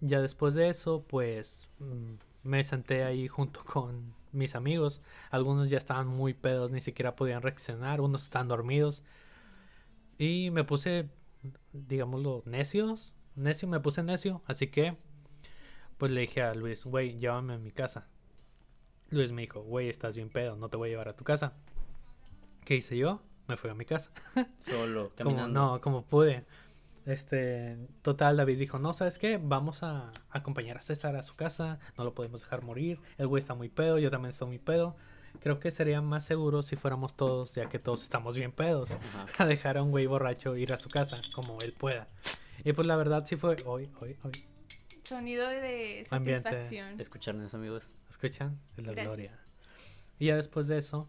ya después de eso, pues mm, me senté ahí junto con mis amigos. Algunos ya estaban muy pedos, ni siquiera podían reaccionar. Unos estaban dormidos. Y me puse, digámoslo, necios. Necio, me puse necio. Así que, pues le dije a Luis, güey, llévame a mi casa. Luis me dijo, güey, estás bien pedo, no te voy a llevar a tu casa. ¿Qué hice yo? Me fui a mi casa. Solo, Como, caminando. no, como pude. Este, total, David dijo, no, ¿sabes qué? Vamos a acompañar a César a su casa, no lo podemos dejar morir, el güey está muy pedo, yo también estoy muy pedo. Creo que sería más seguro si fuéramos todos, ya que todos estamos bien pedos, Ajá. a dejar a un güey borracho ir a su casa, como él pueda. Y pues la verdad sí fue, hoy, hoy, hoy. Sonido de Ambiente. satisfacción. Escucharon eso, amigos. ¿Escuchan? Es la Gracias. gloria. Y ya después de eso,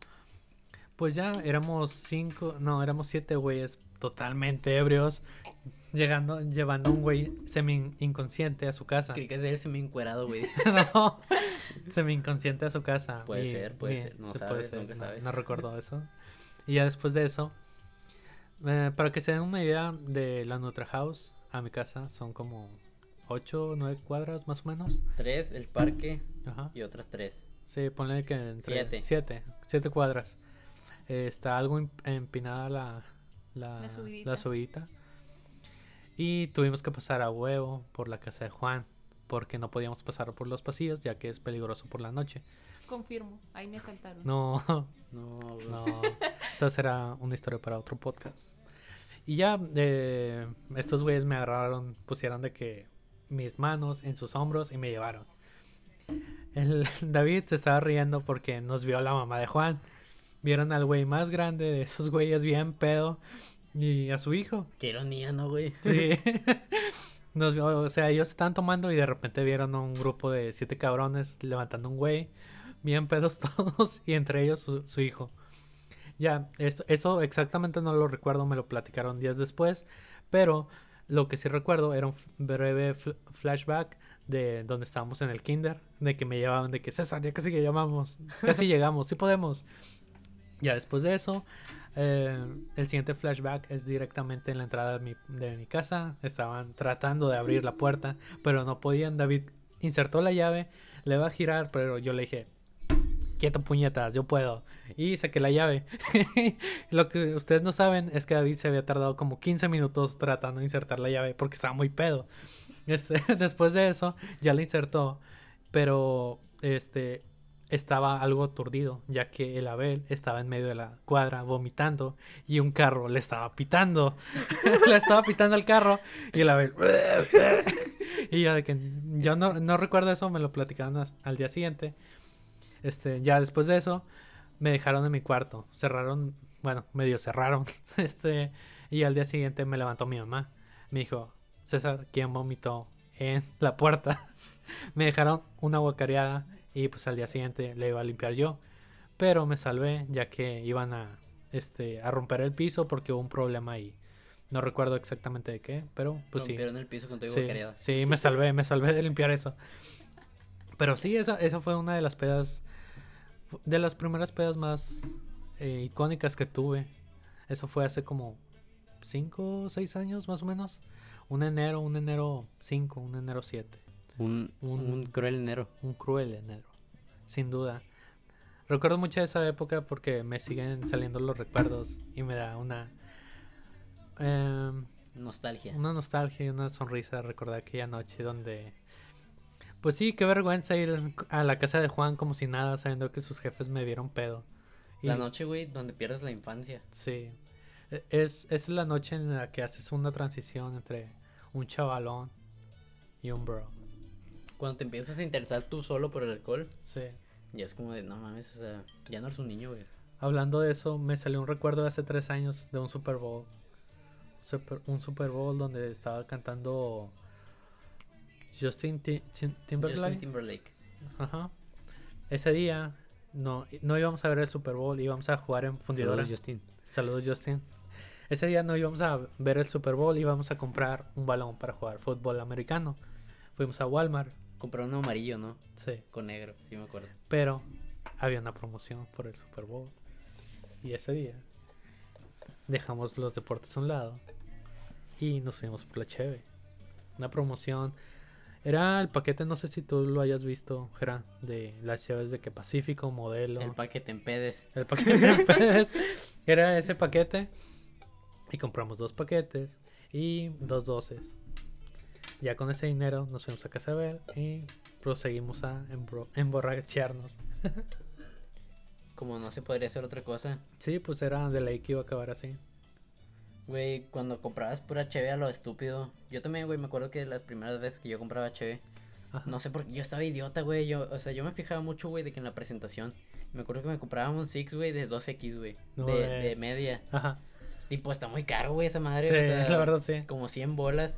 pues ya éramos cinco, no, éramos siete güeyes totalmente ebrios, llegando, llevando a un güey semi inconsciente a su casa. Creí que es él se me encuerado, güey. no, semi inconsciente a su casa. Puede Y- ser, puede y- ser, no se sabes, nunca no- sabes. No, recuerdo eso. Y ya después de eso, eh, para que se den una idea de la Nutra House a mi casa, son como ocho o nueve cuadras más o menos. Tres, el parque Ajá. y otras tres. Sí, ponle que entre Siete. siete, siete cuadras. Eh, está algo em- empinada la, la, La la subidita. Y tuvimos que pasar a huevo por la casa de Juan, porque no podíamos pasar por los pasillos, ya que es peligroso por la noche. Confirmo, ahí me asaltaron. No, No, no, esa será una historia para otro podcast. Y ya, eh, estos güeyes me agarraron, pusieron de que mis manos en sus hombros y me llevaron. El David se estaba riendo porque nos vio la mamá de Juan. Vieron al güey más grande de esos güeyes bien pedo y a su hijo. Qué ironía, ¿no, güey? Sí. Nos vio- o sea, ellos estaban tomando y de repente vieron a un grupo de siete cabrones levantando un güey, bien pedos todos, y entre ellos su, su hijo. Ya, esto, esto exactamente no lo recuerdo, me lo platicaron días después, pero lo que sí recuerdo era un breve fl- flashback de donde estábamos en el kinder, de que me llevaban, de que César, ya casi que llamamos, casi llegamos, sí podemos. Ya después de eso, eh, el siguiente flashback es directamente en la entrada de mi, de mi casa. Estaban tratando de abrir la puerta, pero no podían. David insertó la llave, le va a girar, pero yo le dije, quieto puñetas, yo puedo. Y saqué la llave. Lo que ustedes no saben es que David se había tardado como 15 minutos tratando de insertar la llave porque estaba muy pedo. Este, después de eso, ya la insertó, pero este estaba algo aturdido, ya que el Abel estaba en medio de la cuadra vomitando y un carro le estaba pitando. le estaba pitando al carro y el Abel. y yo de que yo no, no recuerdo eso, me lo platicaron al día siguiente. Este, ya después de eso, me dejaron en mi cuarto. Cerraron, bueno, medio cerraron. Este, y al día siguiente me levantó mi mamá. Me dijo, César, ¿quién vomitó en la puerta. me dejaron una guacareada y pues al día siguiente le iba a limpiar yo. Pero me salvé ya que iban a, este, a romper el piso porque hubo un problema ahí. No recuerdo exactamente de qué, pero pues sí. Rompieron el piso con tu Sí, sí, me salvé, me salvé de limpiar eso. Pero sí, esa, esa fue una de las pedas, de las primeras pedas más eh, icónicas que tuve. Eso fue hace como 5 o 6 años más o menos. Un enero, un enero 5, un enero 7. Un, Un- un cruel enero. Un cruel enero, sin duda. Recuerdo mucho de esa época porque me siguen saliendo los recuerdos y me da una... em, Nostalgia. una nostalgia y una sonrisa recordar aquella noche donde... Pues sí, qué vergüenza ir a la casa de Juan como si nada, sabiendo que sus jefes me vieron pedo. Y- La noche, güey, donde pierdes la infancia. Sí. E- Es, es la noche en la que haces una transición entre un chavalón y un bro. Cuando te empiezas a interesar tú solo por el alcohol, Sí. ya es como de, no mames, o sea, ya no eres un niño, güey. Hablando de eso, me salió un recuerdo de hace tres años de un Super Bowl. Super- un Super Bowl donde estaba cantando Justin Ti- Tim- Timberlake. Justin Timberlake. Ajá. Ese día no, no íbamos a ver el Super Bowl, íbamos a jugar en fundidora. Saludos, Justin. Saludos, Justin. Ese día no íbamos a ver el Super Bowl, íbamos a comprar un balón para jugar fútbol americano. Fuimos a Walmart, Compró uno amarillo, ¿no? sí, Con negro, sí me acuerdo. pero había una promoción por el Super Bowl. Y ese día dejamos los deportes a un lado y nos fuimos por la cheve. Una promoción. Era el paquete, no sé si tú lo hayas visto, Gerard, de las cheves de que Pacífico, modelo. El paquete en pedes. El paquete de pedes era ese paquete. Y compramos dos paquetes y dos doces. Ya con ese dinero nos fuimos a Casabel y proseguimos a emborracharnos. Como no se podría hacer otra cosa. Sí, pues era de ley que iba a acabar así. Güey, cuando comprabas pura cheve a lo estúpido. Yo también, güey, me acuerdo que las primeras veces que yo compraba cheve. Ajá. No sé por qué, yo estaba idiota, güey. Yo, o sea, yo me fijaba mucho, güey, de que en la presentación. Me acuerdo que me compraba un Six, güey, de 2X, güey. No de, media. Ajá. Tipo, está muy caro, güey, esa madre. Sí, o sea, la verdad sí. Como 100 bolas.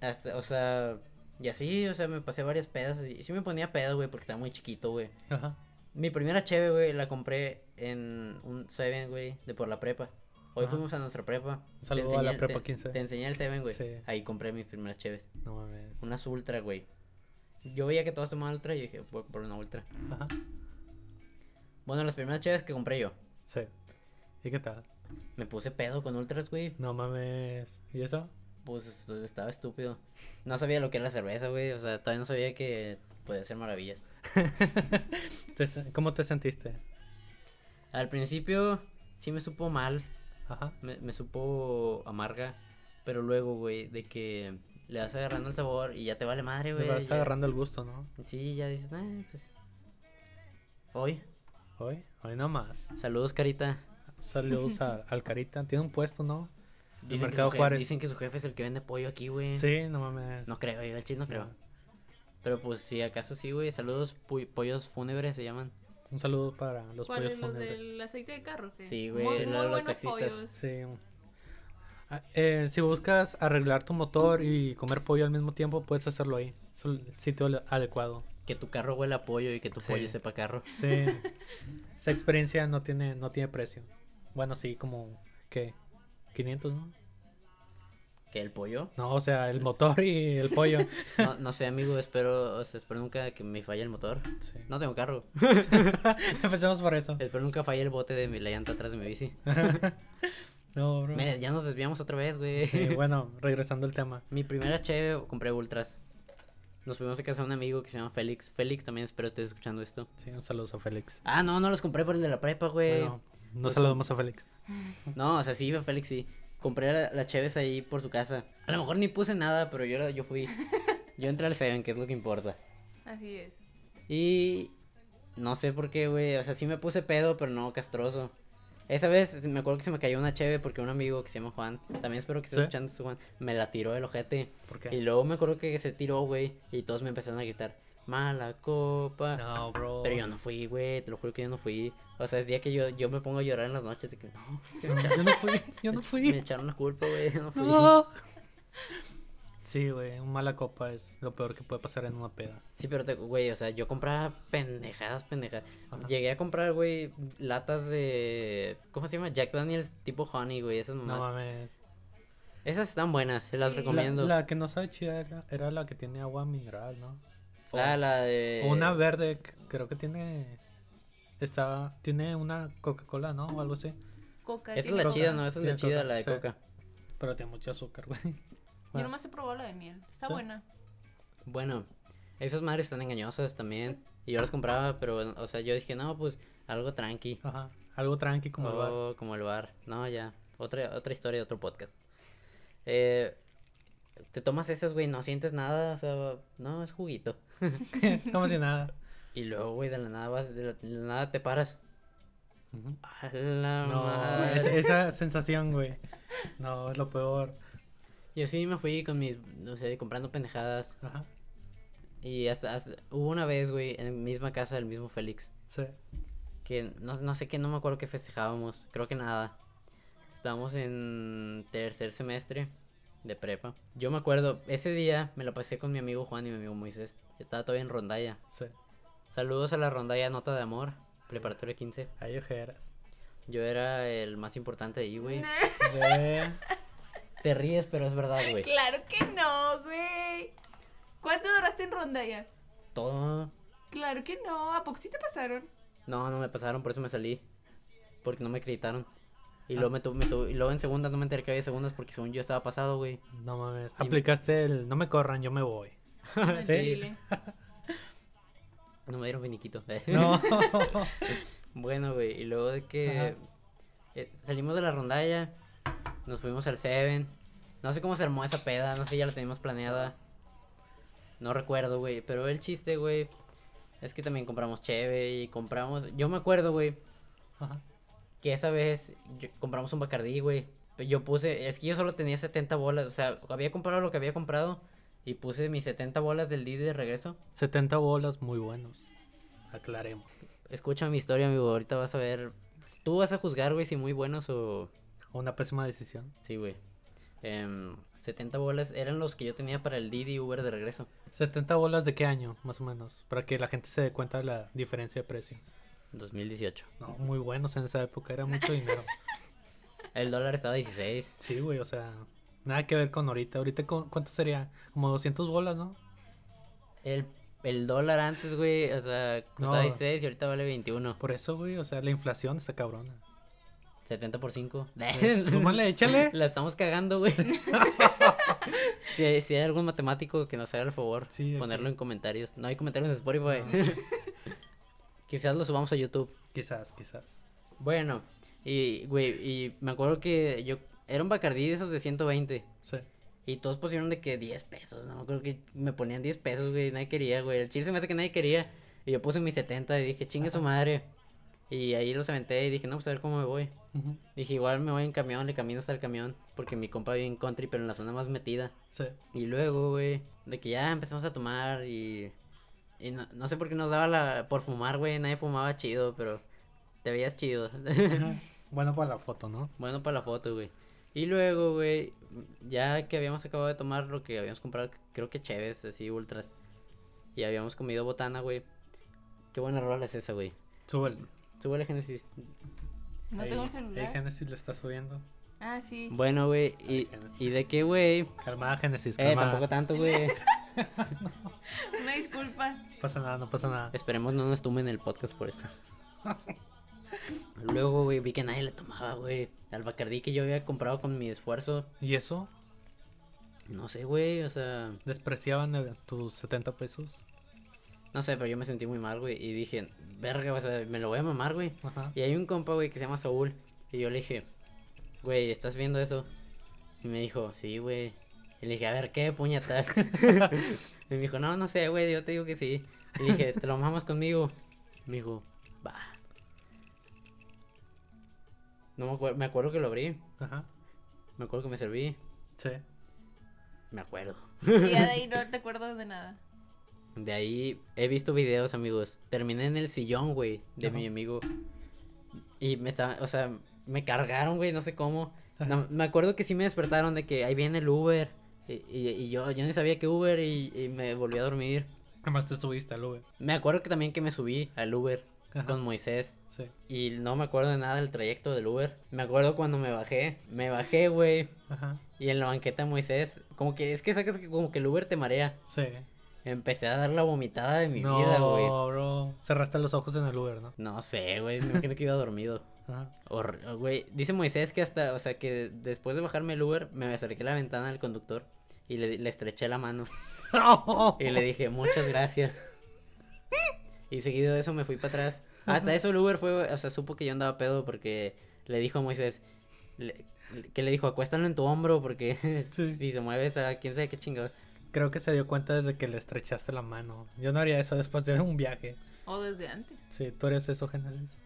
Hasta- o sea, y así, o sea, me pasé varias pedas. Y sí me ponía pedo, güey, porque estaba muy chiquito, güey. Ajá. Mi primera cheve, güey, la compré en un Seven, güey, de por la prepa. Hoy Ajá. fuimos a nuestra prepa. Un saludo Te a la enseñé- prepa te- 15. Te enseñé el Seven, güey. Sí. Ahí compré mis primeras cheves. No mames. Unas ultra, güey. Yo veía que todos tomaban ultra y dije, voy por una ultra. Ajá. Bueno, las primeras cheves que compré yo. Sí. ¿Y qué tal? Me puse pedo con ultras, güey. No mames. ¿Y eso? Pues est- estaba estúpido. No sabía lo que era la cerveza, güey. O sea, todavía no sabía que podía hacer maravillas. ¿Cómo te sentiste? Al principio sí me supo mal. Ajá. Me, me supo amarga. Pero luego, güey, de que le vas agarrando el sabor y ya te vale madre, güey. vas ya- agarrando el gusto, ¿no? Sí, ya dices, ah, pues. Hoy, Hoy, hoy nomás. saludos, carita. Saludos a- al Carita. Tiene un puesto, ¿no? Dicen que, Mercado su je- Juárez. dicen que su jefe es el que vende pollo aquí, güey. Sí, no mames. No creo, yo al chile no creo. No. Pero pues si acaso sí, güey. Saludos, pollos fúnebres se llaman. Un saludo para los ¿Cuál pollos es los del aceite de carro? qué? Sí, güey, Muy, lo- muy los buenos taxistas. pollos. Sí. Ah, eh, si buscas arreglar tu motor y comer pollo al mismo tiempo, puedes hacerlo ahí. Es el sitio adecuado. Que tu carro huela a pollo y que tu Sí. pollo sepa carro. Sí. Esa experiencia no tiene, no tiene precio. Bueno, sí, como, ¿qué? 500, ¿no? ¿Que el pollo? No, o sea, el motor y el pollo. No, no sé, amigo, espero, o sea, espero nunca que me falle el motor. Sí. No tengo carro. Empecemos por eso. espero nunca falle el bote de mi, la llanta atrás de mi bici. No, bro. Me- ya nos desviamos otra vez, güey. Sí, bueno, regresando al tema. Mi primera cheve compré ultras. Nos fuimos a casa de un amigo que se llama Félix. Félix también espero estés escuchando esto. Sí, un saludo a Félix. Ah, no, no los compré por el de la prepa, güey. Bueno, no pues, saludamos a Félix. No, o sea, sí, Félix sí. Compré la, la Cheves ahí por su casa. A lo mejor ni puse nada, pero yo, yo fui. Yo entré al Seven, que es lo que importa. Así es. Y no sé por qué, güey. O sea, sí me puse pedo, pero no castroso. Esa vez me acuerdo que se me cayó una cheve porque un amigo que se llama Juan, también espero que esté ¿Sí? escuchando esto, Juan, me la tiró del ojete. ¿Por Y qué? luego me acuerdo que se tiró, güey, y todos me empezaron a gritar, mala copa. No, bro. Pero yo no fui, güey, te lo juro que yo no fui. O sea, es día que yo, yo me pongo a llorar en las noches de que no, Yo no fui, yo no me echaron la culpa, güey, yo no fui. No. Sí, güey, un mala copa es lo peor que puede pasar en una peda. Sí, pero, te- güey, o sea, yo compraba pendejadas, pendejadas. Ajá. Llegué a comprar, güey, latas de. ¿Cómo se llama? Jack Daniels tipo honey, güey. Esas No mamás. mames. Esas están buenas, se las Sí. La, recomiendo. la que no sabe chida era, era la que tiene agua mineral, ¿no? La, la de. una verde, creo que tiene. Está, tiene una Coca-Cola, ¿no? O algo así. Coca. Esa es la Coca. chida, ¿no? Esa es la chida, Coca, la de sí. coca. Pero tiene mucho azúcar, güey. Yo nomás he probado la de miel. Está ¿Sí? buena. Bueno, esas madres están engañosas también. Y yo las compraba, pero, o sea, yo dije, no, pues algo tranqui. Ajá. Algo tranqui como el bar. Oh, como el bar. No, ya. Otra, otra historia, otro podcast. Eh, te tomas esas, güey, no sientes nada. O sea, no, es juguito. como si nada. Y luego, güey, de la nada vas, de la, de la nada te paras. A la No, madre. esa, esa sensación, güey. No, es lo peor. Y así me fui con mis, no sé, comprando pendejadas. Ajá. Y hasta, hasta- hubo una vez, güey, en la misma casa del mismo Félix. Sí. Que no, no sé qué, no me acuerdo qué festejábamos. Creo que nada. Estábamos en tercer semestre de prepa. Yo me acuerdo, ese día me lo pasé con mi amigo Juan y mi amigo Moisés. Estaba todavía en rondalla. Sí. Saludos a la rondalla Nota de Amor, preparatoria 15. Hay ojeras. Yo era el más importante ahí, güey. Ve. Te ríes, pero es verdad, güey. Claro que no, güey. ¿Cuánto duraste en rondalla? Todo. Claro que no. ¿A poco sí te pasaron? No, no me pasaron, por eso me salí. Porque no me acreditaron. Y luego, me tu- me tu- y luego en segunda no me enteré que había segundas porque según yo estaba pasado, güey. No mames. Y- Aplicaste el no me corran, yo me voy. ¿Sí? No me dieron finiquito. No. Bueno, güey, y luego de que eh, salimos de la rondalla, nos fuimos al Seven. No sé cómo se armó esa peda, no sé, ya la teníamos planeada. No recuerdo, güey, pero el chiste, güey, es que también compramos cheve y compramos... Yo me acuerdo, güey, Ajá. Que esa vez yo- compramos un Bacardí, güey. Yo puse, es que yo solo tenía 70 bolas, o sea, había comprado lo que había comprado y puse mis 70 bolas del Didi de regreso. 70 bolas muy buenos. Aclaremos. Escucha mi historia, amigo, ahorita vas a ver... Tú vas a juzgar, güey, si muy buenos o... Una pésima decisión. Sí, güey. Em, 70 bolas eran los que yo tenía para el Didi Uber de regreso. 70 bolas de qué año, más o menos. Para que la gente se dé cuenta de la diferencia de precio. 2018. No, muy buenos en esa época, era mucho dinero. El dólar estaba a 16. Sí, güey, o sea, nada que ver con ahorita. Ahorita, cu- ¿cuánto sería? Como 200 bolas, ¿no? El, el dólar antes, güey, o sea, costaba No. 16 y ahorita vale 21. Por eso, güey, o sea, la inflación está cabrona. 70 por 5. Súmale, échale. La estamos cagando, güey. si, hay- si hay algún matemático que nos haga el favor, Sí, aquí. ponerlo en comentarios. No hay comentarios en Spotify. Quizás lo subamos a YouTube. Quizás, quizás. Bueno, y, güey, y me acuerdo que yo... Era un Bacardí de esos de 120. Sí. Y todos pusieron de que 10 pesos, ¿no? Creo que me ponían 10 pesos, güey. Nadie quería, güey. El chile se me hace que nadie quería. Y yo puse mis 70 y dije, chingue su madre. Y ahí los aventé y dije, no, pues a ver cómo me voy. Dije, igual me voy en camión, le camino hasta el camión. Porque mi compa vive en country, pero en la zona más metida. Sí. Y luego, güey, de que ya empezamos a tomar y. Y no, no sé por qué nos daba la. Por fumar, güey. Nadie fumaba chido, pero. Te veías chido. Bueno, para la foto, ¿no? Bueno para la foto, güey. Y luego, güey, ya que habíamos acabado de tomar lo que habíamos comprado, creo que chéves, así, ultras. Y habíamos comido botana, güey. Qué buena rola es esa, güey. Súbele. Súbele, Génesis. No Ahí- tengo el ahí celular. Génesis lo está subiendo. Ah, sí. Bueno, güey, y, Ay, y de qué, güey. Calmada, Génesis. Eh, Calmada. tampoco tanto, güey. Una disculpa. No pasa nada, no pasa nada. Esperemos no nos tumben el podcast por eso. Luego, güey, vi que nadie le tomaba, güey. Al Bacardí que yo había comprado con mi esfuerzo. ¿Y eso? No sé, güey, o sea. ¿Despreciaban el- tus 70 pesos? No sé, pero yo me sentí muy mal, güey. Y dije, verga, o sea, me lo voy a mamar, güey. Ajá. Y hay un compa, güey, que se llama Saúl. Y yo le dije, güey, ¿estás viendo eso? Y me dijo, sí, güey. Y le dije, a ver, ¿qué puñetas? y me dijo, no, no sé, güey, yo te digo que sí. Y le dije, ¿te lo mamas conmigo? Me dijo, va. No me acuerdo, me acuerdo que lo abrí. Ajá. Me acuerdo que me serví. Sí. Me acuerdo. Y ya de ahí no te acuerdas de nada. De ahí he visto videos, amigos. Terminé en el sillón, güey, de Ajá. mi amigo. Y me estaba, o sea, me cargaron, güey, no sé cómo. No, me acuerdo que sí me despertaron de que ahí viene el Uber. Y, y, y yo, yo ni sabía que Uber y, y me volví a dormir. Además te subiste al Uber. Me acuerdo que también que me subí al Uber Ajá. con Moisés. Sí. Y no me acuerdo de nada del trayecto del Uber. Me acuerdo cuando me bajé. Me bajé, güey. Ajá. Y en la banqueta Moisés, como que es que sacas que como que el Uber te marea. Sí. Empecé a dar la vomitada de mi no, vida, güey. bro. Cerraste los ojos en el Uber, ¿no? No sé, güey. Me imagino que iba dormido. Ajá. Güey, dice Moisés que hasta, o sea, que después de bajarme el Uber, me acerqué a la ventana del conductor y le, le estreché la mano. Y le dije, muchas gracias. Y seguido de eso me fui para atrás. Hasta eso el Uber fue, o sea, supo que yo andaba pedo porque le dijo a Moisés, le- que le dijo, acuéstalo en tu hombro porque Sí. si se mueve a quién sabe qué chingados. Creo que se dio cuenta desde que le estrechaste la mano. Yo no haría eso después de un viaje. O desde antes. Sí, tú eres eso, Génesis.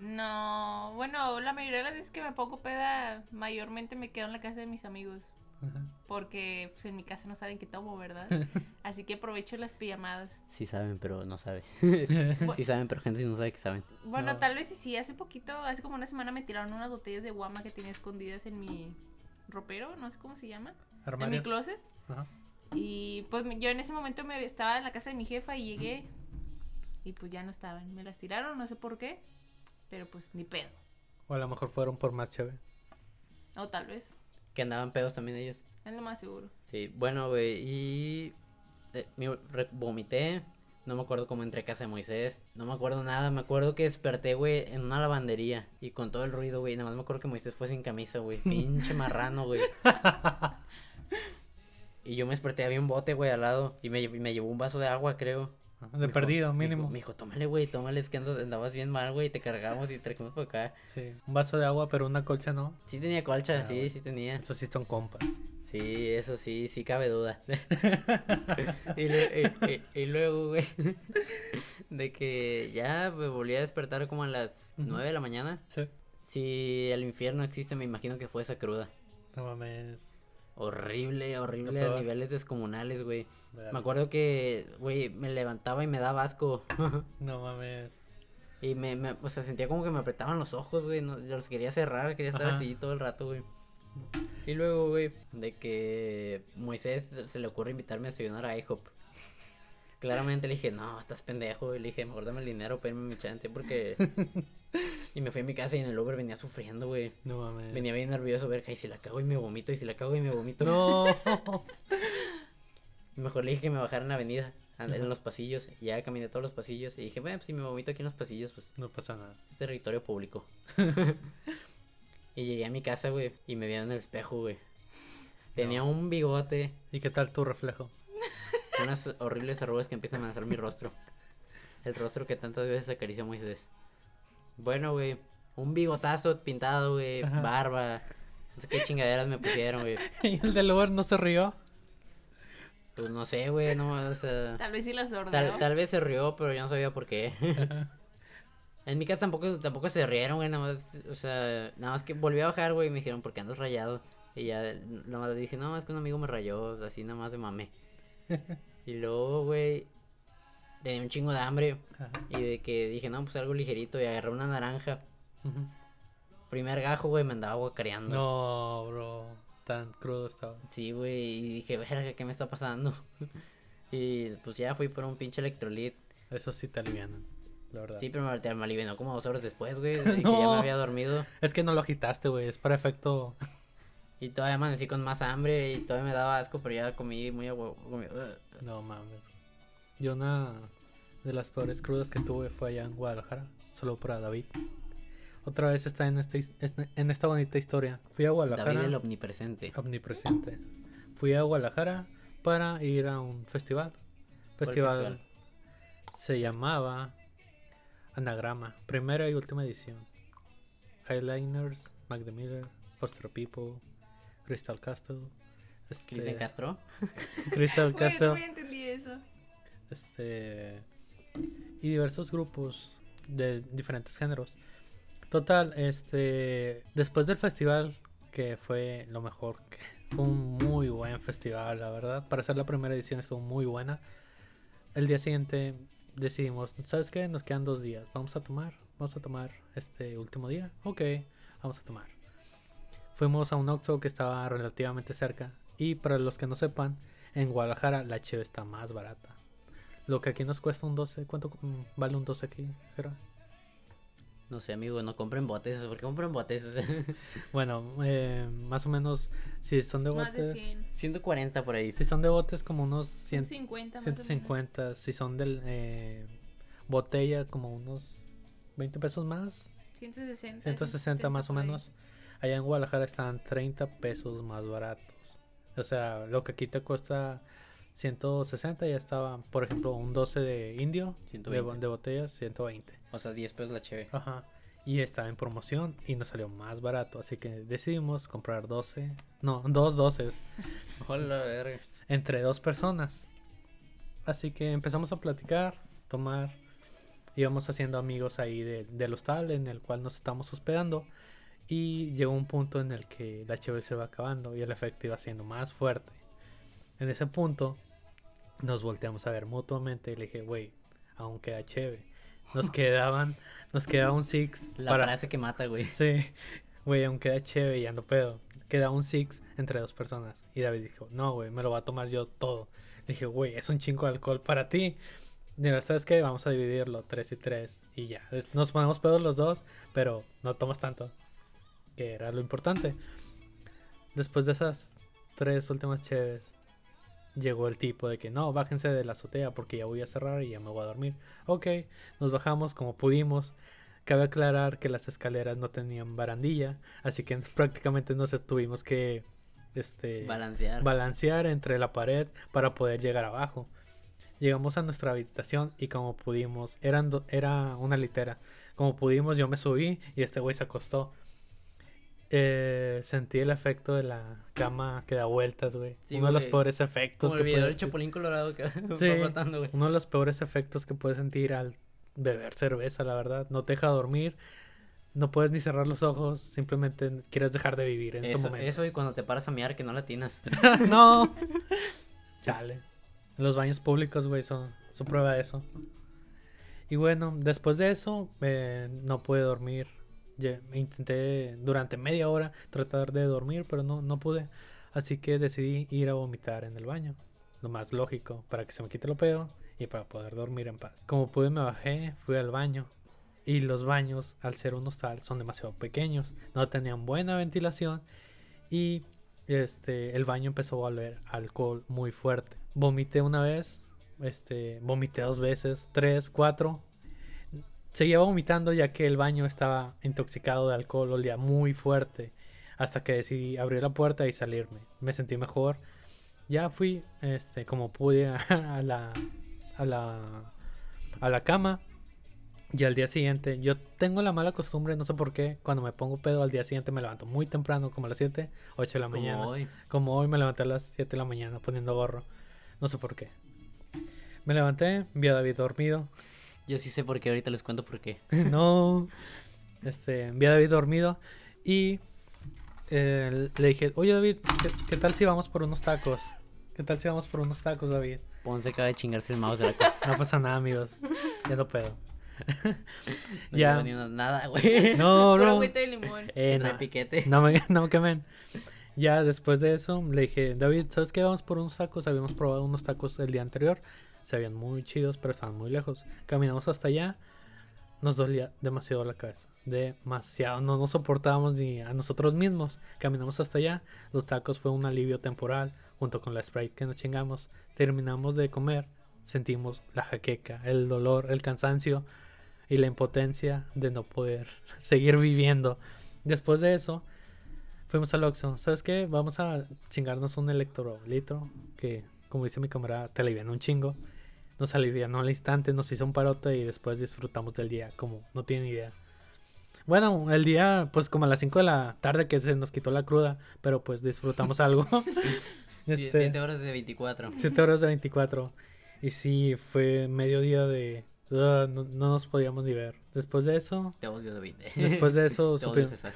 No, bueno, la mayoría de las veces que me pongo peda, mayormente me quedo en la casa de mis amigos. Ajá. Porque pues, en mi casa no saben que tomo, ¿verdad? Así que aprovecho las pijamadas. Sí saben, pero no saben. sí saben, pero gente no sabe que saben. Bueno, No. tal vez sí, sí. Hace poquito, hace como una semana me tiraron unas botellas de guama que tenía escondidas en mi ropero, no sé cómo se llama. En mi closet. Ajá. Y pues yo en ese momento me estaba en la casa de mi jefa y llegué y pues ya no estaban. Me las tiraron, no sé por qué, pero pues ni pedo. O a lo mejor fueron por más chévere. O tal vez, Que andaban pedos también ellos. es lo más seguro. Sí, bueno, güey, y eh, me vomité. No me acuerdo cómo entré a casa de Moisés. No me acuerdo nada. Me acuerdo que desperté, güey, en una lavandería. Y con todo el ruido, güey. Nada más me acuerdo que Moisés fue sin camisa, güey. Pinche marrano, güey. Y yo me desperté, había un bote, güey, al lado. Y me, me llevó un vaso de agua, creo. Me De perdido, dijo- mínimo. Me dijo, tómale, güey, tómale, es que andas- andabas bien mal, güey. Te cargamos y te trajimos por acá. Sí. Un vaso de agua, pero una colcha no. Sí tenía colcha, Ah, sí, sí tenía. Eso sí son compas. Sí, eso sí, sí cabe duda. y, le- y- y- y luego, güey, de que ya me volví a despertar como a las. 9 de la mañana. Sí. Si el infierno existe, me imagino que fue esa cruda. No mames. Horrible, horrible, a niveles descomunales, güey. Me acuerdo que, güey, me levantaba y me daba asco. No mames. y me, me, o sea, sentía como que me apretaban los ojos, güey. No, yo los quería cerrar, quería estar Ajá. así todo el rato, güey. Y luego, güey, de que Moisés se le ocurre invitarme a desayunar a IHOP. Claramente le dije, no, estás pendejo. Y le dije, mejor dame el dinero, pédeme mi chante, porque... y me fui a mi casa y en el Uber venía sufriendo, güey. No mames. Venía bien nervioso, ver, y si la cago y me vomito, y si la cago y me vomito. No. Mejor le dije que me bajara en la avenida, en Ajá. en los pasillos. Y ya caminé todos los pasillos. Y dije, bueno, pues si me vomito aquí en los pasillos, pues No pasa nada. es territorio público. y llegué a mi casa, güey, y me vi en el espejo, güey. Tenía un bigote, ¿Y qué tal tu reflejo? Unas horribles arrugas que empiezan a amenazar mi rostro. El rostro que tantas veces acarició Moisés. Bueno, güey, un bigotazo pintado, güey, barba. No sé qué chingaderas me pusieron, güey. ¿Y el del Uber no se rió? Pues no sé, güey, no, o sea... Tal vez sí la sordeó. Tal, tal vez se rió, pero yo no sabía por qué. en mi casa tampoco, tampoco se rieron, güey, nada más, o sea, nada más que volví a bajar, güey, y me dijeron, ¿por qué andas rayado? Y ya, nada más dije, no, es que un amigo me rayó, así nada más de mame. y luego, güey, tenía un chingo de hambre, Ajá. y de que dije, no, pues algo ligerito, y agarré una naranja. Ujú. Primer gajo, güey, me andaba guacareando. No, bro. Tan crudo estaba. Sí, güey, y dije, verga, ¿qué me está pasando? y pues ya fui por un pinche electrolit. Eso sí te alivianan. La verdad. Sí, pero me, me alivianó como dos horas después, güey. de que ya No. me había dormido. Es que no lo agitaste, güey. Es para efecto. Y todavía amanecí con más hambre y todavía me daba asco, pero ya comí muy agua. comí- ugh. No mames. Yo una de las peores crudas que tuve fue allá en Guadalajara. Solo para David. Otra vez está en, este, este- en esta bonita historia. Fui a Guadalajara. David el omnipresente. Omnipresente. Fui a Guadalajara para ir a un festival. Festival, festival? se llamaba Anagrama, primera y última edición. Highliners, Mac the Miller, Foster People, Crystal Castle. este, Cristian Castro. Crystal también entendí eso. este y diversos grupos de diferentes géneros. Total, este después del festival que fue lo mejor, que fue un muy buen festival, la verdad. Para ser la primera edición estuvo muy buena. El día siguiente decidimos, ¿sabes qué? Nos quedan dos días. Vamos a tomar, vamos a tomar este último día. Ok, vamos a tomar. Fuimos a un Oxxo que estaba relativamente cerca Y para los que no sepan, en Guadalajara la cheve está más barata. Lo que aquí nos cuesta un 12, ¿cuánto mm, vale un 12 aquí? Jera? No sé, amigo, no compren botes. ¿Por qué compren botes? Bueno, eh, más o menos, si son de Más de botes, 100. 140 por ahí. si son de botes como unos 100, 150 más o menos. 150, si son de eh, botella como unos 20 pesos más, 160. 160 más o por ahí. Allá en Guadalajara están 30 pesos más baratos. O sea, lo que aquí te cuesta 160 ya estaba, por ejemplo, un 12 de indio de, 120. bo- de botellas 120. O sea, 10 pesos la cheve. Ajá. Y estaba en promoción y nos salió más barato, así que decidimos comprar 12, no, dos 12 Hola, verga. entre dos personas. Así que empezamos a platicar, tomar, íbamos haciendo amigos ahí de- del hostal en el cual nos estamos hospedando. Y llegó un punto en el que la cheve se va acabando y el efecto iba siendo más fuerte. En ese punto nos volteamos a ver mutuamente y le dije, güey, aún queda cheve. Nos quedaban, nos quedaba un six La para... frase que mata, güey. Sí, güey, aún queda chévere y ando pedo. Queda un six entre dos personas. Y David dijo, no, güey, me lo voy a tomar yo todo. Dije, güey, es un chingo de alcohol para ti. Mira, ¿sabes qué? Vamos a dividirlo, tres y tres. Y ya, nos ponemos pedos los dos, pero no tomas tanto. Que era lo importante. Después de esas tres últimas cheves, llegó el tipo de que no, bájense de la azotea porque ya voy a cerrar y ya me voy a dormir. Ok, nos bajamos como pudimos. Cabe aclarar que las escaleras no tenían barandilla, así que prácticamente nos tuvimos que este, Balancear. balancear entre la pared para poder llegar abajo. Llegamos a nuestra habitación y como pudimos, eran do- era una litera, como pudimos yo me subí y este güey se acostó. Eh, sentí el efecto de la cama que da vueltas, güey. Sí, Uno de los peores efectos Como el que video puede del Chapulín Colorado que va Sí. flotando, güey. uno de los peores efectos que puedes sentir al beber cerveza, la verdad. No te deja dormir, no puedes ni cerrar los ojos, simplemente quieres dejar de vivir en ese Eso, momento. eso y cuando te paras a miar que no latinas. no. Chale. Los baños públicos, güey, son, son prueba de eso. Y bueno, después de eso, eh, no pude dormir. Intenté durante media hora tratar de dormir, pero no, no pude. Así que decidí ir a vomitar en el baño. Lo más lógico, para que se me quite lo pedo y para poder dormir en paz. Como pude, me bajé, fui al baño. Y los baños, al ser un hostal, son demasiado pequeños. No tenían buena ventilación. Y este, el baño empezó a oler a alcohol muy fuerte. Vomité una vez, este, vomité dos veces, tres, cuatro. Seguía vomitando ya que el baño estaba intoxicado de alcohol, olía muy fuerte. Hasta que decidí abrir la puerta y salirme. Me sentí mejor. Ya fui, este, como pude a la, a la, a la cama. Y al día siguiente, yo tengo la mala costumbre, no sé por qué, cuando me pongo pedo al día siguiente me levanto muy temprano, como a las 7, 8 de la mañana. Como hoy. Como hoy me levanté a las 7 de la mañana poniendo gorro. No sé por qué. Me levanté, vi a David dormido. Yo sí sé por qué, ahorita les cuento por qué. no. Este, vi a David dormido y eh, le dije, oye David, ¿qué, qué tal si vamos por unos tacos? ¿Qué tal si vamos por unos tacos, David? Ponce acaba de chingarse el mouse de la cosa. No pasa nada, amigos. Ya no pedo. No Ya. una- nada, güey. No, Puro no. agüita de limón. Eh, no. piquete. No me, no me quemen. Ya después de eso le dije, David, ¿sabes qué? Vamos por unos tacos. Habíamos probado unos tacos el día anterior. Se veían muy chidos, pero estaban muy lejos. Caminamos hasta allá. Nos dolía demasiado la cabeza. Demasiado. No nos soportábamos ni a nosotros mismos. Caminamos hasta allá. Los tacos fue un alivio temporal. Junto con la Sprite que nos chingamos. Terminamos de comer. Sentimos la jaqueca, el dolor, el cansancio y la impotencia de no poder seguir viviendo. Después de eso, fuimos al Oxxo. ¿Sabes qué? Vamos a chingarnos un electrolitro que, como dice mi camarada, te alivian un chingo. Nos alivianó al instante, nos hizo un parote y después disfrutamos del día, como no tienen idea. Bueno, el día, pues como a las 5 de la tarde que se nos quitó la cruda, pero pues disfrutamos algo. Sí, Este, siete horas de 24. 7 horas de 24. Y sí, fue mediodía de... ah, no, no nos podíamos ni ver. Después de eso, Te odio, David. después de eso, Te odio, supi- César.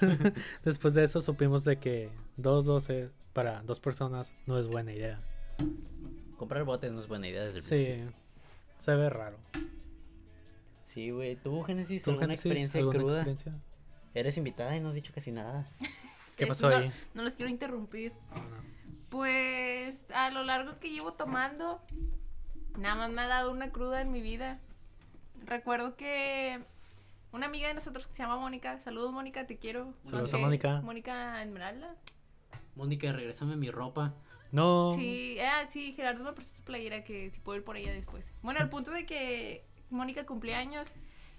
después de eso supimos de que 2.12 para dos personas no es buena idea. Comprar botes no es buena idea desde el principio. Se ve raro. Sí, güey. ¿Tú, Génesis, ¿Tú, alguna experiencia alguna cruda? experiencia? Eres invitada y no has dicho casi nada. ¿Qué pasó no, ahí? No los quiero interrumpir. Pues a lo largo que llevo tomando, nada más me ha dado una cruda en mi vida. Recuerdo que una amiga de nosotros que se llama Mónica, saludos Mónica, te quiero. Saludos a Mónica. Mónica Esmeralda. Mónica, regrésame mi ropa. No. Sí, ah, sí, Gerardo me prestó su playera que si puedo ir por ella después. Bueno, el punto de que Mónica cumple años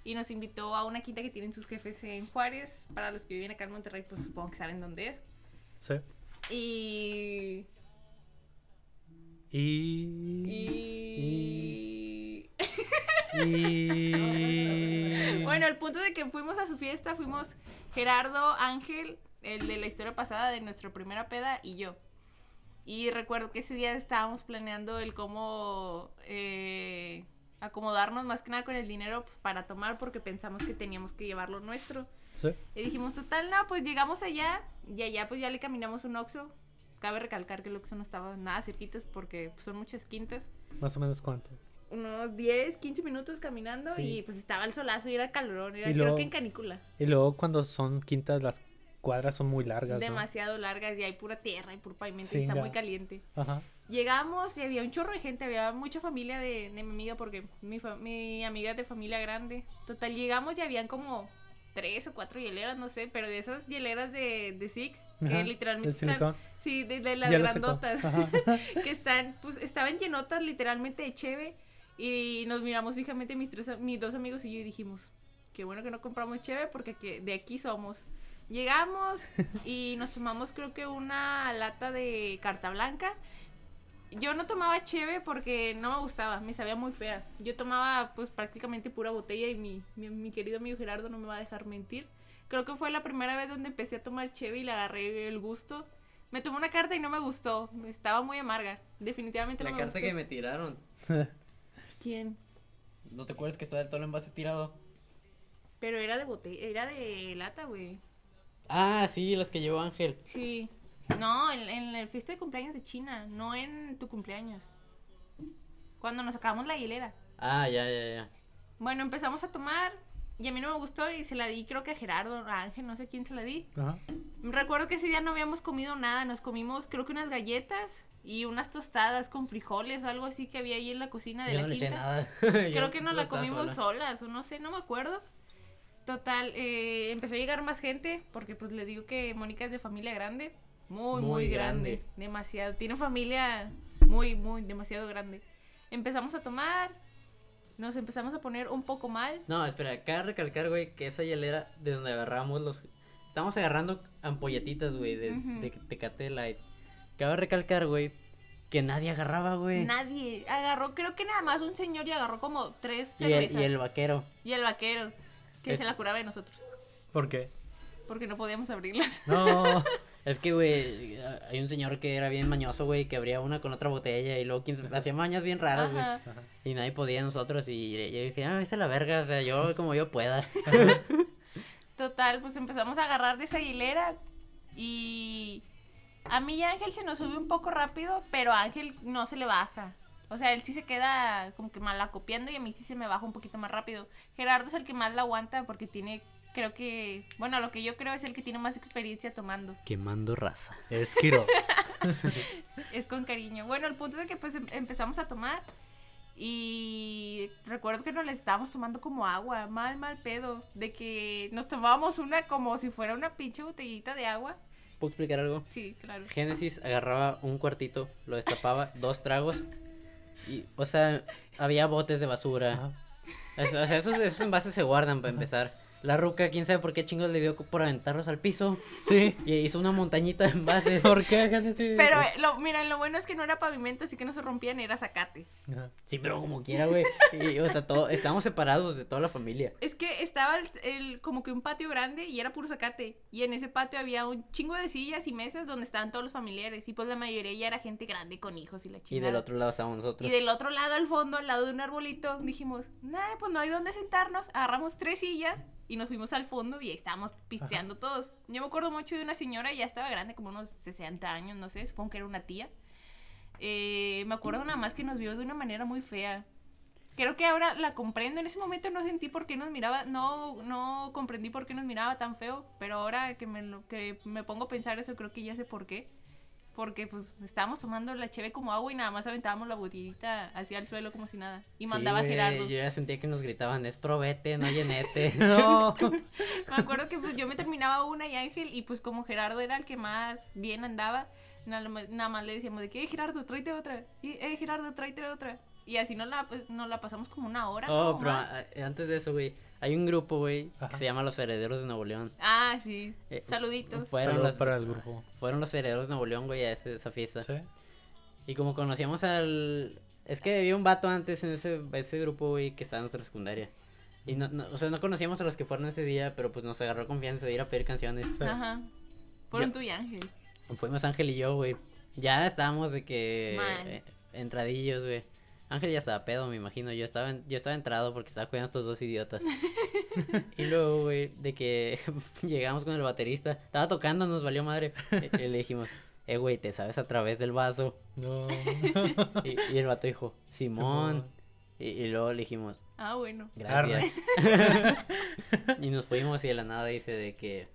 y nos invitó a una quinta que tienen sus jefes en Juárez. Para los que viven acá en Monterrey, pues supongo que saben dónde es. Sí. Y. Y. Y. Y. Bueno, el punto de que fuimos a su fiesta, fuimos Gerardo, Ángel, el de la historia pasada de nuestra primera peda y yo. Y recuerdo que ese día estábamos planeando el cómo eh, acomodarnos más que nada con el dinero pues, para tomar porque pensamos que teníamos que llevar lo nuestro. Sí. Y dijimos, total, no, pues llegamos allá y allá pues ya le caminamos un Oxxo. Cabe recalcar que el Oxxo no estaba nada cerquitas porque pues, son muchas quintas Más o menos cuánto. unos 10, 15 minutos caminando Sí. y pues estaba el solazo y era calorón, era Y creo que en canícula. Y luego cuando son quintas, las cuadras son muy largas. ¿no? Demasiado largas y hay pura tierra y puro pavimento y Chinga. está muy caliente. Ajá. Llegamos y había un chorro de gente, había mucha familia de, de mi amiga porque mi, mi amiga es de familia grande. Total, llegamos y habían como tres o cuatro hieleras, no sé, pero de esas hieleras de, de Six, que Ajá, literalmente de están... Sí, de, de las Ya grandotas. Que están, pues estaban llenotas literalmente de cheve y nos miramos fijamente mis, tres, mis dos amigos y yo y dijimos, qué bueno que no compramos cheve porque que de aquí somos. Llegamos y nos tomamos creo que una lata de carta blanca. Yo no tomaba cheve porque no me gustaba, me sabía muy fea. Yo tomaba pues prácticamente pura botella y mi, mi, mi querido amigo Gerardo no me va a dejar mentir. Creo que fue la primera vez donde empecé a tomar cheve y le agarré el gusto. Me tomé una carta y no me gustó, estaba muy amarga. Definitivamente La no me carta gustó. que me tiraron. ¿Quién? ¿No te acuerdas que estaba el envase tirado? Pero era de botella, era de lata, güey. Ah, sí, las que llevó Ángel. Sí. No, en, en el fiesta de cumpleaños de China, no en tu cumpleaños. Cuando nos sacamos la hilera. Ah, ya, ya, ya. Bueno, empezamos a tomar y a mí no me gustó y se la di creo que a Gerardo, a Ángel, no sé quién se la di. Ajá. Recuerdo que ese día no habíamos comido nada, nos comimos creo que unas galletas y unas tostadas con frijoles o algo así que había ahí en la cocina de Yo la no le eché quinta. nada. Creo Yo que nos la comimos sola. solas, o no sé, no me acuerdo. Total, eh, empezó a llegar más gente, porque pues le digo que Mónica es de familia grande, muy, muy, Muy grande. grande. demasiado. Tiene familia muy, muy, demasiado grande. Empezamos a tomar, nos empezamos a poner un poco mal. No, espera, acá recalcar, güey, que esa hielera de donde agarramos los... Estamos agarrando ampolletitas, güey, de, Tecate Light. Cabe recalcar, güey, que nadie agarraba, güey. Nadie agarró, creo que nada más un señor y agarró como tres Y el, cervezas. y el vaquero. Y el vaquero, que Es- se la curaba de nosotros, ¿Por qué? porque no podíamos abrirlas. No. Es que, güey, hay un señor que era bien mañoso, güey, que abría una con otra botella y luego quien se- hacía mañas bien raras, güey. Y nadie podía nosotros y yo dije, ah, esa es la verga, o sea, yo como yo pueda. Total, pues empezamos a agarrar de esa hilera y a mí y a Ángel se nos sube un poco rápido, pero a Ángel no se le baja. O sea, él sí se queda como que mal acopiando y a mí sí se me baja un poquito más rápido. Gerardo es el que más la aguanta porque tiene, creo que, bueno, lo que yo creo es el que tiene más experiencia tomando. Quemando raza. Es Kiro. Es con cariño. Bueno, el punto es de que pues em- empezamos a tomar y recuerdo que nos la estábamos tomando como agua, mal, mal pedo, de que nos tomábamos una como si fuera una pinche botellita de agua. ¿Puedo explicar algo? Sí, claro. Génesis agarraba un cuartito, lo destapaba, dos tragos y, o sea, había botes de basura. Ajá. O sea, esos, esos envases se guardan para empezar. La ruca, quién sabe por qué chingos le dio por aventarlos al piso Sí. y hizo una montañita de envases. ¿Por qué? Pero eh, lo, mira, lo bueno es que no era pavimento, así que no se rompían, era zacate. Ajá. Sí, pero como quiera, güey. Y, O sea, todo, estábamos separados de toda la familia. Es que estaba el, el- como que un patio grande y era puro zacate. Y en ese patio había un chingo de sillas y mesas donde estaban todos los familiares. Y pues la mayoría ya era gente grande con hijos y la Y chingada. del otro lado estábamos nosotros. Y del otro lado, al fondo, al lado de un arbolito, dijimos, nah, pues no hay dónde sentarnos. Agarramos tres sillas y nos fuimos al fondo y estábamos pisteando todos. Yo me acuerdo mucho de una señora, ya estaba grande, como unos 60 años, no sé, supongo que era una tía. Eh, me acuerdo nada más que nos vio de una manera muy fea. Creo que ahora la comprendo. En ese momento no sentí por qué nos miraba, no, no comprendí por qué nos miraba tan feo. Pero ahora que me, que me pongo a pensar eso, creo que ya sé por qué. Porque pues estábamos tomando la cheve como agua y nada más aventábamos la botellita hacia el suelo como si nada. Y mandaba Sí, a güey, Gerardo. Yo ya sentía que nos gritaban, es probete, no llenete. No. Me acuerdo que pues yo me terminaba una y Ángel, y pues como Gerardo era el que más bien andaba, nada, más- nada más le decíamos de que, eh, Gerardo, tráete otra. Y, eh, Gerardo, tráete otra. Y así nos la, pues, nos la pasamos como una hora. Oh, pero más. a- antes de eso, güey, hay un grupo, güey, que se llama Los Herederos de Nuevo León. Ah, sí. Eh, Saluditos. Fueron, Saludos las- para el grupo. fueron los Herederos de Nuevo León, güey, a ese- esa fiesta. Sí. Y como conocíamos al... Es que había un vato antes en ese, ese grupo, güey, que estaba en nuestra secundaria. Y no, no- o sea, no conocíamos a los que fueron ese día, pero pues nos agarró confianza de ir a pedir canciones. Sí. Ajá. Fueron Yo- tú y Ángel. Fuimos Ángel y yo, güey. Ya estábamos de que... Mal. eh, entradillos, güey. Ángel ya estaba pedo, me imagino. Yo estaba, en- yo estaba entrado porque estaba cuidando a estos dos idiotas. y luego, güey, de que llegamos con el baterista. Estaba tocando, nos valió madre. Y, y le dijimos, eh, güey, ¿te sabes a través del vaso? No. Y, y el vato dijo, Simón. Simón. Y, y luego le dijimos, Ah, bueno. gracias. y nos fuimos y de la nada dice de que...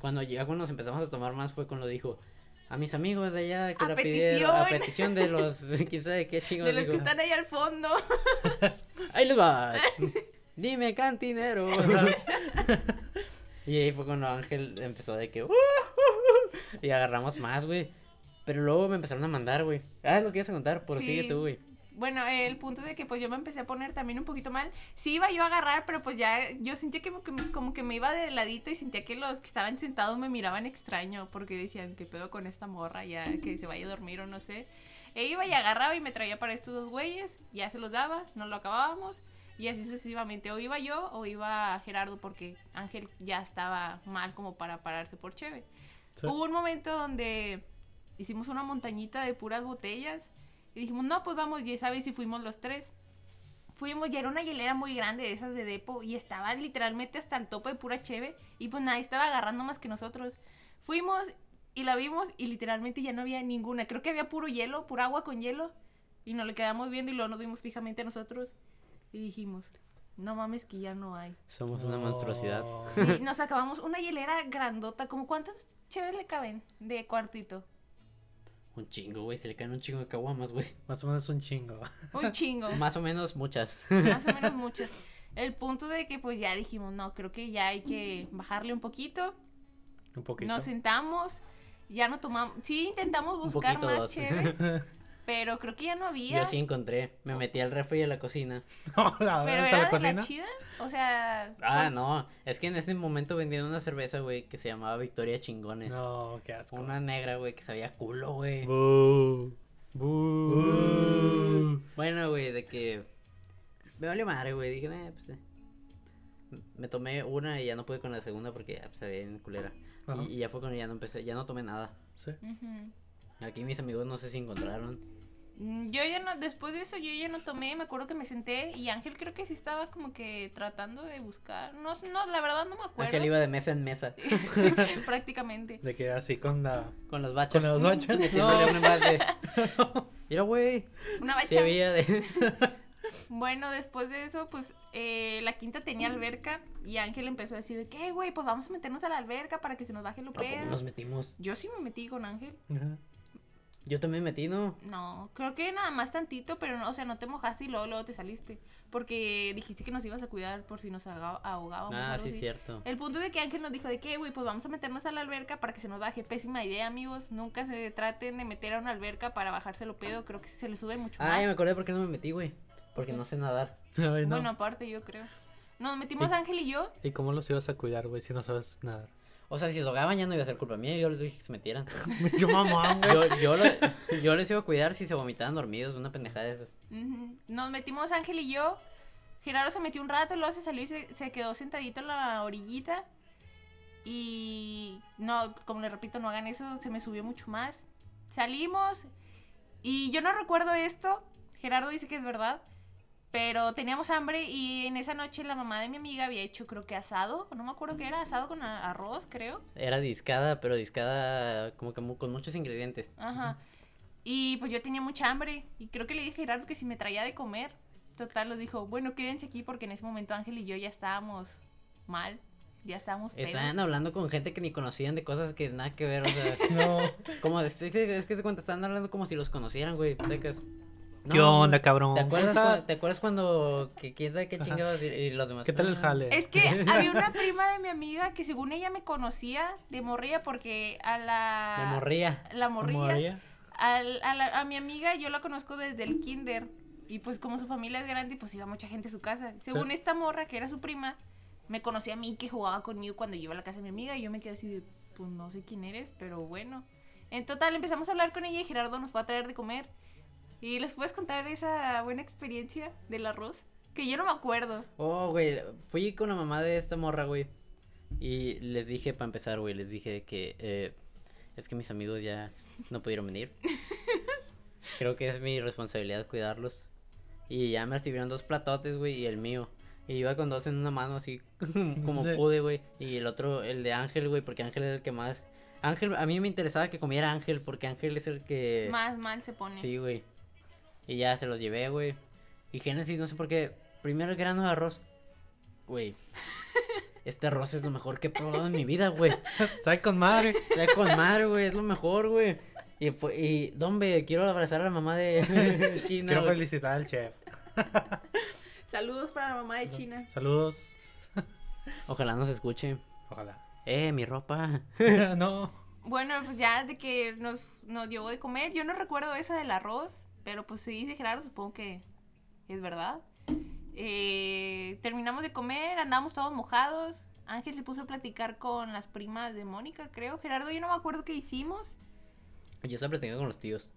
Cuando ya cuando nos empezamos a tomar más fue cuando dijo... A mis amigos de allá que A la pidieron a petición. petición de los quién sabe qué chingos De los que están ahí al fondo. Ahí les va. Dime, cantinero. y ahí fue cuando Ángel empezó de que. "Uh, uh, uh", y agarramos más, güey. Pero luego me empezaron a mandar, güey. Ah, es lo que ibas a contar, por Sí. sigue tú, güey. Bueno, el punto de que pues yo me empecé a poner también un poquito mal. Sí iba yo a agarrar, pero pues ya yo sentía que, que- como que me iba de ladito y sentía que los que estaban sentados me miraban extraño porque decían, ¿qué pedo con esta morra? Ya que se vaya a dormir o no sé. E iba y agarraba y me traía para estos dos güeyes, ya se los daba, no lo acabábamos. Y así sucesivamente, o iba yo o iba Gerardo porque Ángel ya estaba mal como para pararse por cheve. Sí. Hubo un momento donde hicimos una montañita de puras botellas y dijimos, no, pues vamos, ya sabes, y fuimos los tres. Fuimos, y era una hielera muy grande de esas de depo y estaba literalmente hasta el tope de pura cheve y pues nadie estaba agarrando más que nosotros. Fuimos y la vimos y literalmente ya no había ninguna. Creo que había puro hielo, pura agua con hielo y nos le quedamos viendo y luego nos vimos fijamente a nosotros y dijimos, no mames que ya no hay. Somos una monstruosidad. No. Sí, nos acabamos una hielera grandota, como cuántas cheves le caben de cuartito. Un chingo, güey. Se le caen un chingo de caguamas, güey. Más o menos un chingo. Un chingo. Más o menos muchas. más o menos muchas. El punto de que pues ya dijimos, no, creo que ya hay que bajarle un poquito. Un poquito. Nos sentamos, ya no tomamos, sí intentamos buscar más dos. chévere, pero creo que ya no había. Yo sí encontré. Me metí al refri de la cocina. No, la pero ¿Hasta era la de cocina? la chida, o sea, Ah, no. Es que en ese momento vendían una cerveza, güey, que se llamaba Victoria Chingones. No, qué asco. Una negra, güey, que sabía culo, güey. Bueno, güey, de que. Me valió madre, güey. Dije, eh, pues. eh. Me tomé una y ya no pude con la segunda porque ya pues, se veía bien culera. Y, y ya fue cuando ya no empecé, ya no tomé nada. Sí. Aquí mis amigos no sé si encontraron. Mm, Yo ya no, después de eso yo ya no tomé, me acuerdo que me senté y Ángel creo que sí estaba como que tratando de buscar, no, no, la verdad no me acuerdo. Ángel iba de mesa en mesa Prácticamente. De que así con la. con los bachas. Con los bachas. Metiéndole un envase. Mira, güey. Una bacha. había de. Bueno, después de eso, pues eh, la quinta tenía alberca y Ángel empezó a decir de que, güey, pues vamos a meternos a la alberca para que se nos baje lo ¿A poco pedo. nos metimos? Yo sí me metí con Ángel. Ajá. Yo también me metí, ¿no? No, creo que nada más tantito, pero no, o sea, no te mojaste y luego, luego te saliste. Porque dijiste que nos ibas a cuidar por si nos ahogábamos. Ah, sí, así. cierto. El punto de que Ángel nos dijo de que, güey, pues vamos a meternos a la alberca para que se nos baje. Pésima idea, amigos. Nunca se traten de meter a una alberca para bajarse lo pedo. Creo que se le sube mucho Ah, ya me más. acordé por qué no me metí, güey. Porque no sé nadar. Ay, no. Bueno, aparte, yo creo. Nos metimos Y- Ángel y yo. ¿Y cómo los ibas a cuidar, güey, si no sabes nadar? O sea, si se ahogaban ya no iba a ser culpa mía, yo les dije que se metieran. Yo mamón, güey. Yo, yo, lo- yo les iba a cuidar si se vomitaban dormidos, una pendejada de esas. Nos metimos Ángel y yo. Gerardo se metió un rato, luego se salió y se, se quedó sentadito en la orillita. Y no, como le repito, no hagan eso, se me subió mucho más. Salimos y yo no recuerdo esto. Gerardo dice que es verdad. Pero teníamos hambre y en esa noche la mamá de mi amiga había hecho, creo que asado. No me acuerdo qué era, asado con arroz, creo. Era discada, pero discada como que con muchos ingredientes. Ajá. Y pues yo tenía mucha hambre y creo que le dije a Gerardo que si me traía de comer. Total, lo dijo, bueno, quédense aquí porque en ese momento Ángel y yo ya estábamos mal. Ya estábamos pedos. Estaban hablando con gente que ni conocían de cosas que nada que ver, o sea, No. como es que es que se cuenta, estaban hablando como si los conocieran, güey. ¿Qué No, onda, cabrón? ¿Te ¿Cómo acuerdas, estás? cua- ¿Te acuerdas cuando que quién sabe qué chingados y, y los demás? ¿Qué tal el jale? Es que había una prima de mi amiga que según ella me conocía de morría porque a la... Me morría. La morría. Moría. Al- a, la- a mi amiga yo la conozco desde el kinder. Y pues como su familia es grande, pues iba mucha gente a su casa. Según Sí. esta morra, que era su prima, me conocía a mí que jugaba conmigo cuando yo iba a la casa de mi amiga. Y yo me quedé así de, pues no sé quién eres, pero bueno. En total empezamos a hablar con ella y Gerardo nos fue a traer de comer. Y les puedes contar esa buena experiencia del arroz. Que yo no me acuerdo. Oh, güey, fui con la mamá de esta morra, güey. Y les dije, para empezar, güey, les dije que eh, es que mis amigos ya no pudieron venir. Creo que es mi responsabilidad cuidarlos. Y ya me estuvieron dos platotes, güey, y el mío. Y iba con dos en una mano, así como Sí. pude, güey. Y el otro, el de Ángel, güey, porque Ángel es el que más... Ángel, a mí me interesaba que comiera Ángel, porque Ángel es el que... Más mal se pone. Sí, güey. Y ya se los llevé, güey. Y Génesis, no sé por qué. Primero el grano de arroz. Güey. Este arroz es lo mejor que he probado en mi vida, güey. ¿Sabes con madre? Está con madre, güey. Es lo mejor, güey. Y, y, dombe, quiero abrazar a la mamá de China. Quiero felicitar al chef. Saludos para la mamá de China. Saludos. Ojalá nos escuche. Ojalá. Eh, mi ropa. no. Bueno, pues ya de que nos, nos llevó de comer. Yo no recuerdo eso del arroz, pero pues si dice Gerardo, supongo que es verdad. Eh, terminamos de comer, andamos todos mojados. Ángel se puso a platicar con las primas de Mónica, creo. Gerardo, yo no me acuerdo qué hicimos. Yo estaba platicando con los tíos.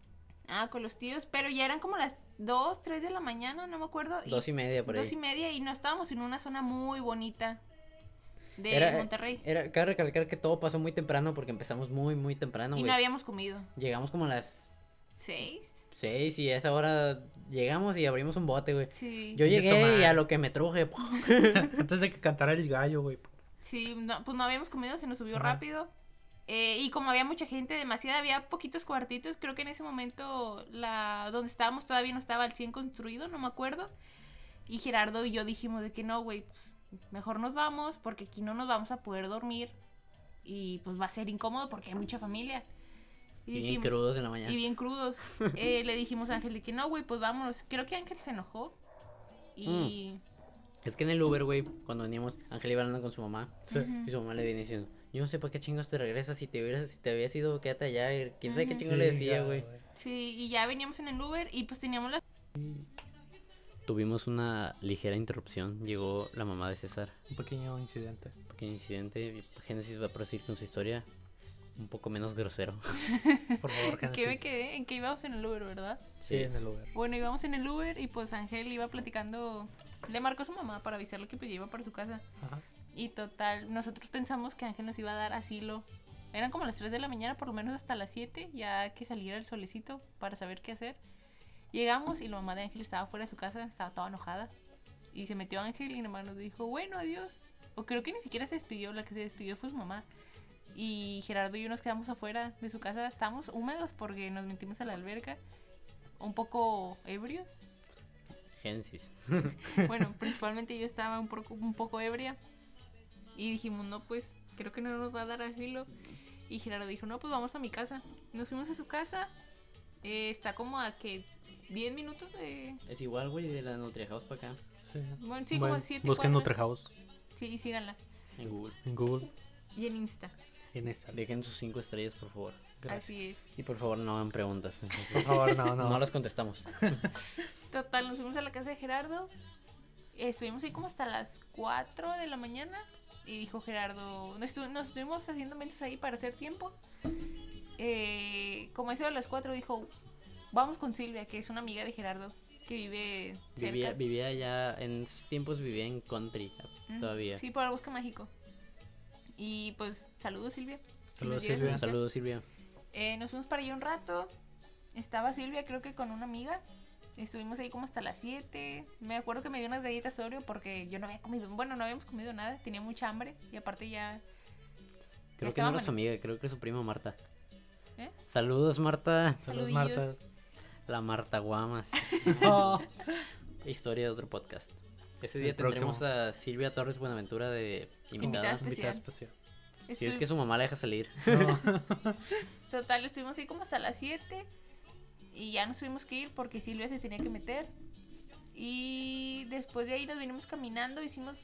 Ah, con los tíos, pero ya eran como las 2, 3 de la mañana, no me acuerdo. Dos y media por ahí. Dos y media y no estábamos en una zona muy bonita de Era- Monterrey. Era, cabe recalcar que todo pasó muy temprano porque empezamos muy, muy temprano, y güey. no habíamos comido. Llegamos como a las ¿Seis? Seis y a esa hora llegamos y abrimos un bote, güey. Sí. Yo Y llegué y man. a lo que me truje. Antes de que cantara el gallo, güey. Sí, no, pues no habíamos comido, se nos subió Ajá. rápido. Eh, y como había mucha gente, demasiada, había poquitos cuartitos, creo que en ese momento la donde estábamos todavía no estaba al 100 construido, no me acuerdo. Y Gerardo y yo dijimos de que no, güey, pues mejor nos vamos porque aquí no nos vamos a poder dormir y pues va a ser incómodo porque hay mucha familia. Y Bien dijimos- crudos en la mañana. y bien crudos. Eh, le dijimos a Ángel de que no, güey, pues vámonos. Creo que Ángel se enojó. Y... Es que en el Uber, güey, cuando veníamos, Ángel iba hablando con su mamá. Sí. Y su mamá le viene diciendo, yo no sé para qué chingos te regresas si te hubieras, si te habías ido, quédate allá. y quién sabe qué chingo le decía, güey. Sí, y ya veníamos en el Uber y pues teníamos la... Tuvimos una ligera interrupción. Llegó la mamá de César. Un pequeño incidente. Pequeño incidente. Génesis va a proseguir con su historia. Un poco menos grosero. Por favor, ¿En qué me quedé? En que íbamos en el Uber, ¿verdad? Sí, en el Uber. Bueno, íbamos en el Uber y pues Ángel iba platicando... Le marcó a su mamá para avisarle que pues iba para su casa. Ajá. Y total, nosotros pensamos que Ángel nos iba a dar asilo. Eran como las 3 de la mañana, por lo menos hasta las 7, ya que saliera el solecito para saber qué hacer. Llegamos y la mamá de Ángel estaba fuera de su casa, estaba toda enojada. Y se metió Ángel y nomás nos dijo, bueno, adiós. O creo que ni siquiera se despidió, la que se despidió fue su mamá. Y Gerardo y yo nos quedamos afuera de su casa, estábamos húmedos porque nos metimos a la alberca, un poco ebrios. Génesis. Bueno, principalmente yo estaba un poco, un poco ebria. Y dijimos, no, pues creo que no nos va a dar asilo. Y Gerardo dijo, no, pues vamos a mi casa. Nos fuimos a su casa. Eh, está como a que 10 minutos de... Es igual, güey, de la Nutria House para acá, Sí. Bueno, sí, Bueno, como 7 Busquen Nutrehouse Sí, y síganla. en Google. en Google Y en Insta. Y en esta. Dejen sus cinco estrellas, por favor. Gracias. Así es. Y por favor, no hagan preguntas. Por favor, no, no. no las contestamos. Total, nos fuimos a la casa de Gerardo. Estuvimos ahí como hasta las 4 de la mañana. Y dijo Gerardo, nos, estu- nos estuvimos haciendo mentos ahí para hacer tiempo. Eh, como eso de las 4 dijo, vamos con Silvia, que es una amiga de Gerardo, que vive cerca. Vivía, vivía ya, en esos tiempos vivía en country Mm, todavía. Sí, por el bosque mágico. Y pues, saludos Silvia. Si Saludos, Silvia. Un escuchar. saludo, Silvia. Eh, nos fuimos para allá un rato. Estaba Silvia, creo que con una amiga. Estuvimos ahí como hasta las 7. Me acuerdo que me dio unas galletas Oreo porque yo no había comido. Bueno, no habíamos comido nada. Tenía mucha hambre. Y aparte ya. Creo Ya que no era su amiga, creo que es su prima Marta. ¿Eh? Saludos, Marta. Saludos. Marta. La Marta Guamas. Oh, Historia de otro podcast. Ese día El próximo. tendremos a Silvia Torres Buenaventura de invitada. Invitada especial. Invitada especial. Si es que su mamá la deja salir. No. Total, estuvimos ahí como hasta las 7 y ya nos tuvimos que ir porque Silvia se tenía que meter. Y después de ahí nos vinimos caminando, hicimos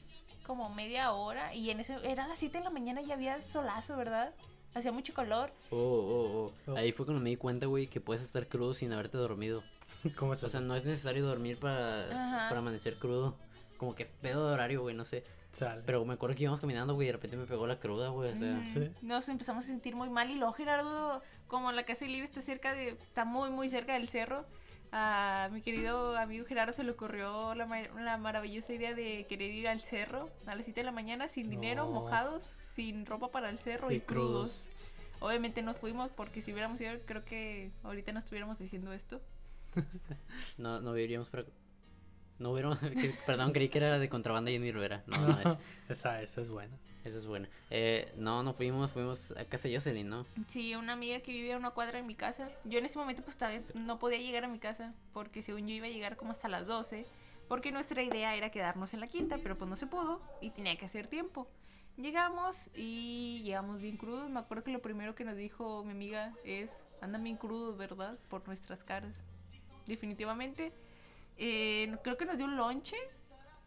como media hora y en ese era las 7 de la mañana y había solazo, ¿verdad? Hacía mucho calor. Oh, oh, oh. Oh. Ahí fue cuando me di cuenta, güey, que puedes estar crudo sin haberte dormido. ¿Cómo es O sea, no es necesario dormir para, Ajá. para amanecer crudo. Como que es pedo de horario, güey, no sé. Sale. Pero me acuerdo que íbamos caminando, güey, y de repente me pegó la cruda, güey. O sea, Mm, Sí. Nos empezamos a sentir muy mal y luego Gerardo, como la casa de Liv está cerca de, está muy muy cerca del cerro, a mi querido amigo Gerardo se le ocurrió la, la maravillosa idea de querer ir al cerro a las 7 de la mañana sin dinero, No. mojados, sin ropa para el cerro y, Y crudos. crudos. Obviamente nos fuimos porque si hubiéramos ido creo que ahorita no estuviéramos diciendo esto. no, no viviríamos para... No que- Perdón, creí que era de contrabanda Jenny Rivera. No, no, es, Esa, esa es buena. esa es buena. Eh, no, no fuimos, fuimos a casa de Jocelyn, ¿no? Sí, una amiga que vivía a una cuadra de mi casa. Yo en ese momento pues todavía no podía llegar a mi casa porque según yo iba a llegar como hasta las 12 porque nuestra idea era quedarnos en la quinta, pero pues no se pudo y tenía que hacer tiempo. Llegamos y llegamos bien crudos. Me acuerdo que lo primero que nos dijo mi amiga es, andan bien crudos, ¿verdad? Por nuestras caras. Definitivamente. Eh, creo que nos dio un lonche.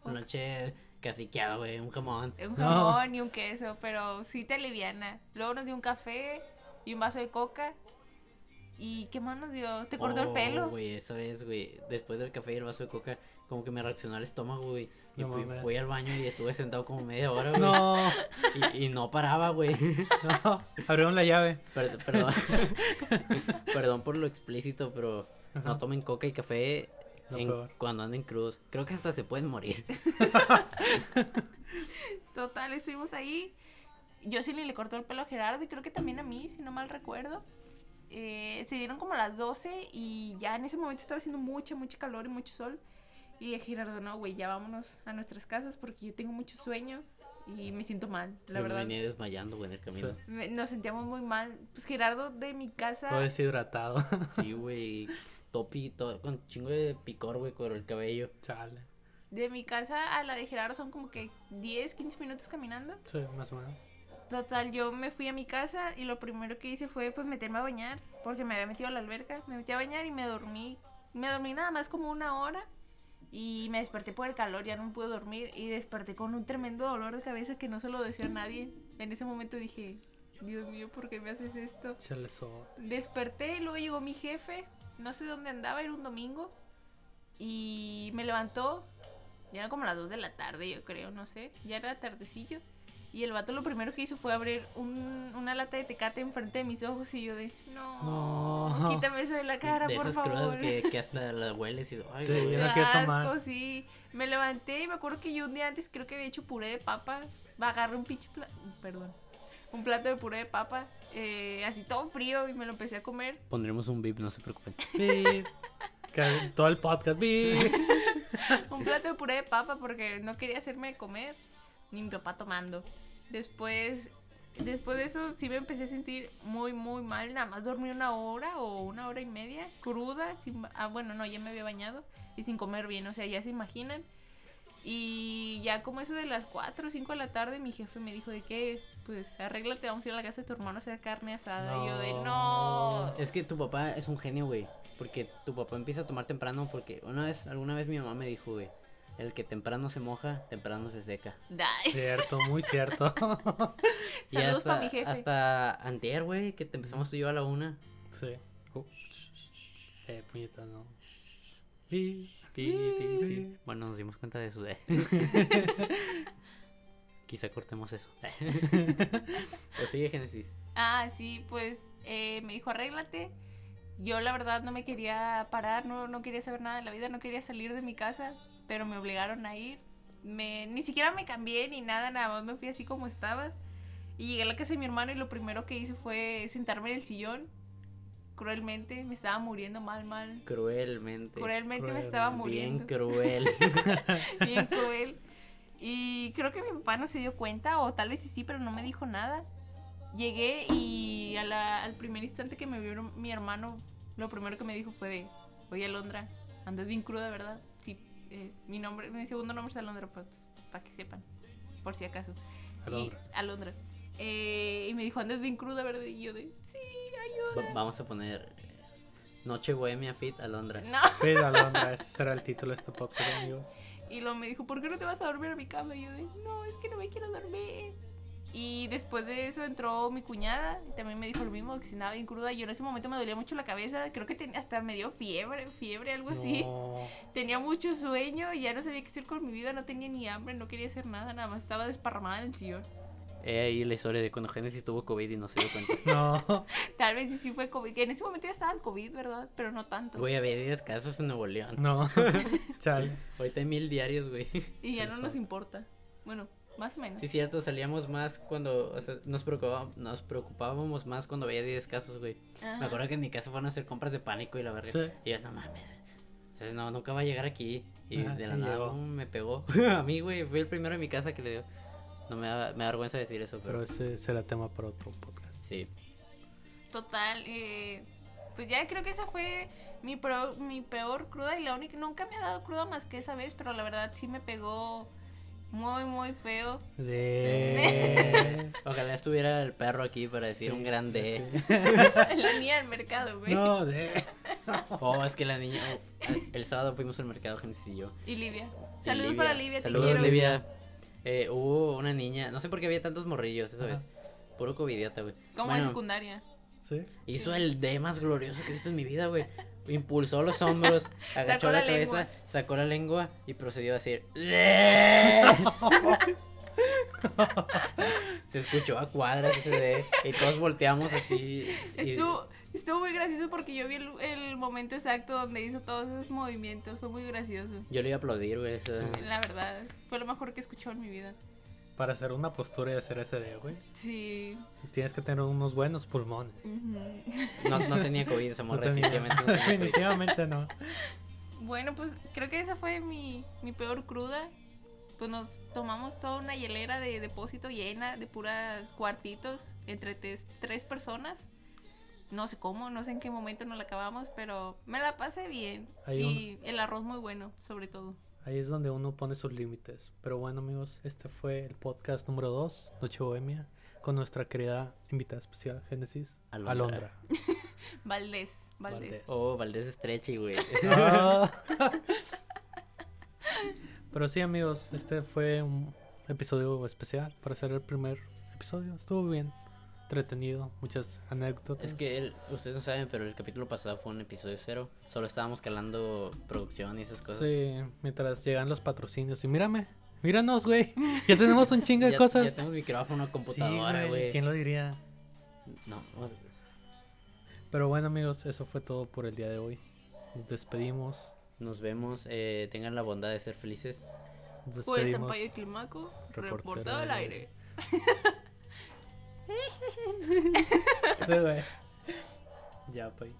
Una noche caciqueada, güey, un jamón. Un No. jamón y un queso, pero sí te aliviana. Luego nos dio un café y un vaso de coca. ¿Y qué más nos dio? ¿Te cortó el Oh, pelo? güey, esa vez, güey, después del café y el vaso de coca, como que me reaccionó el estómago, güey. Y No fui, al baño y estuve sentado como media hora, güey. No, Y, y no paraba, güey. no. Abrieron la llave. Perd- perdón. perdón por lo explícito, pero Ajá. no tomen coca y café Lo en- peor. cuando anden crudos. Creo que hasta se pueden morir. Total, estuvimos ahí. Jocelyn le cortó el pelo a Gerardo y creo que también a mí, si no mal recuerdo. Eh, se dieron como las 12 y ya en ese momento estaba haciendo mucha, mucha calor y mucho sol. Y le dije a Gerardo, no, güey, ya vámonos a nuestras casas porque yo tengo mucho sueño y me siento mal, la Yo me verdad. venía desmayando, güey, en el camino. Sí. Me- Nos sentíamos muy mal. Pues Gerardo de mi casa... Todo deshidratado. Sí, güey. Topi, todo, con chingo de picor, güey, con el cabello. Chale. De mi casa a la de Gerardo son como que 10, 15 minutos caminando. Sí, más o menos. Total, yo me fui a mi casa y lo primero que hice fue pues meterme a bañar porque me había metido a la alberca. Me metí a bañar y me dormí. Me dormí nada más como una hora y me desperté por el calor, ya no pude dormir y desperté con un tremendo dolor de cabeza que no se lo decía a nadie. En ese momento dije, Dios mío, ¿por qué me haces esto? Chale, so. Desperté y luego llegó mi jefe, no sé dónde andaba, era un domingo, y me levantó, ya era como las 2 de la tarde, yo creo, no sé, ya era tardecillo. Y el vato lo primero que hizo fue abrir un- una lata de tecate enfrente de mis ojos y yo de, no, No. quítame eso de la cara, de por esas favor. crudas que, que hasta las hueles y ay, Sí, Me da asco, sí. Me levanté y me acuerdo que yo un día antes creo que había hecho puré de papa. Agarré un pinche pla- perdón, un plato de puré de papa, eh, así todo frío y me lo empecé a comer. Pondremos un bip, no se preocupen. Sí. Que- Todo el podcast. Bi. un plato de puré de papa porque no quería hacerme de comer. Ni mi papá tomando. Después, después de eso sí me empecé a sentir muy, muy mal. Nada más dormí una hora o una hora y media, cruda. Sin, ba- ah, bueno, no, ya me había bañado y sin comer bien. O sea, ya se imaginan. Y ya como eso de las 4 o 5 de la tarde, mi jefe me dijo de que, pues, arréglate, vamos a ir a la casa de tu hermano a hacer carne asada. Y yo de, no. Es que tu papá es un genio, güey. Porque tu papá empieza a tomar temprano porque una vez, alguna vez mi mamá me dijo, güey, el que temprano se moja, temprano se seca. Ay, Cierto, muy cierto. y Saludos hasta, mi jefe. hasta antier, güey, que te empezamos tú y yo a la una. Sí. Uh, eh, puñeta, no. Bi, bi, bi, bi. Bueno, nos dimos cuenta de eso. eh. Quizá cortemos eso. pues sigue Génesis. Ah, sí, pues eh, me dijo arréglate. Yo la verdad no me quería parar, no, no quería saber nada de la vida, no quería salir de mi casa, pero me obligaron a ir. Me, ni siquiera me cambié ni nada, nada más me fui así como estaba. Y llegué a la casa de mi hermano y lo primero que hice fue sentarme en el sillón. Cruelmente, me estaba muriendo mal, mal. Cruelmente. Cruelmente me estaba Cruelmente. Bien muriendo. cruel. bien cruel. Y creo que mi papá no se dio cuenta, o tal vez sí, sí, pero no me dijo nada. Llegué y a la- al primer instante que me vio mi hermano, lo primero que me dijo fue de, oye Alondra, andas bien cruda, ¿verdad? Sí, eh, mi nombre, mi segundo nombre es Alondra, pues, para que sepan, por si acaso. Alondra. Y, Alondra. Eh, y me dijo, andas bien cruda, ¿verdad? Y yo de, sí, Va- ayuda. vamos a poner eh, Noche Bohemia Fit Alondra. No. Sí, Alondra, ese será el título de este podcast, amigos. Y luego me dijo, ¿por qué no te vas a dormir a mi cama? Y yo de, no, es que no me quiero dormir. Y después de eso entró mi cuñada y también me dijo lo mismo, que si nada bien cruda. Yo en ese momento me dolía mucho la cabeza, creo que ten- hasta me dio fiebre, fiebre, algo así. Tenía mucho sueño y ya no sabía qué hacer con mi vida, no tenía ni hambre, no quería hacer nada, nada más estaba desparramada en el sillón. He ahí la historia de cuando Genesis tuvo COVID y no se dio cuenta. No. Tal vez sí, sí fue COVID, que en ese momento ya estaba el COVID, ¿verdad? Pero no tanto. Güey, había 10 casos en Nuevo León. No. Chale. Ahorita hay mil diarios, güey. y ya sí, no sí. nos importa. Bueno, más o menos. Sí, cierto, salíamos más cuando. O sea, nos, preocupábamos, nos preocupábamos más cuando había 10 casos, güey. Ajá. Me acuerdo que en mi casa fueron a hacer compras de pánico y la verga. Sí. Y yo, no mames. o sea, no, nunca va a llegar aquí. Y Ajá, de la nada me pegó. a mí, güey. Fui el primero en mi casa que le dio. No me da, me da vergüenza decir eso, pero. Pero ese será tema para otro podcast. Sí. Total, eh, pues ya creo que esa fue mi, pro- mi peor cruda y la única, nunca me ha dado cruda más que esa vez, pero la verdad sí me pegó muy, muy feo. De. Ojalá estuviera el perro aquí para decir un grande. la niña del mercado, güey. No, de. Oh, es que la niña. el sábado fuimos al mercado, Genesis y yo. Y Livia. Y Saludos para Livia, te Saludos, quiero. Livia. Eh, hubo una niña, no sé por qué había tantos morrillos esa Ajá. vez. Puro covidiota, güey. Como Bueno, en secundaria. Sí. Hizo el D más glorioso que he visto en mi vida, güey. Impulsó los hombros, agachó Sacó la, la cabeza, sacó la lengua y procedió a decir. Se escuchó a cuadras ese D y todos volteamos así. y- Estuvo, estuvo muy gracioso porque yo vi el, el momento exacto donde hizo todos esos movimientos. Fue muy gracioso. Yo le iba a aplaudir, güey. La verdad, fue lo mejor que he escuchado en mi vida. Para hacer una postura y hacer ese de, güey. Sí. Tienes que tener unos buenos pulmones. No, no tenía COVID, esa No morra tenía- definitivamente no. Definitivamente no. Bueno, pues creo que esa fue mi, mi peor cruda. Pues nos tomamos toda una hielera de depósito llena de puras cuartitos entre tres, tres personas. No sé cómo, no sé en qué momento nos la acabamos, pero me la pasé bien. Hay y el arroz muy bueno, sobre todo. Ahí es donde uno pone sus límites. Pero bueno, amigos, este fue el podcast número 2, Noche Bohemia, con nuestra querida invitada especial, Génesis Alondra. Alondra. Valdés, Valdés. Valdés. Oh, Valdés Estrechi, güey. Ah. Pero sí, amigos, este fue un episodio especial para hacer el primer episodio. Estuvo bien, entretenido, muchas anécdotas. Es que él, ustedes no saben, pero el capítulo pasado fue un episodio cero. Solo estábamos calando producción y esas cosas. Sí, mientras llegan los patrocinios. Y mírame, míranos, güey. Ya tenemos un chingo de ya, cosas. Ya tenemos micrófono, Sí, computadora, güey. ¿Quién lo diría? No, Pero bueno, amigos, eso fue todo por el día de hoy. Nos despedimos. nos vemos. eh, tengan la bondad de ser felices. Nos despedimos. Estampayo y Climaco, reportado al aire. Sí, güey. Ya, pues.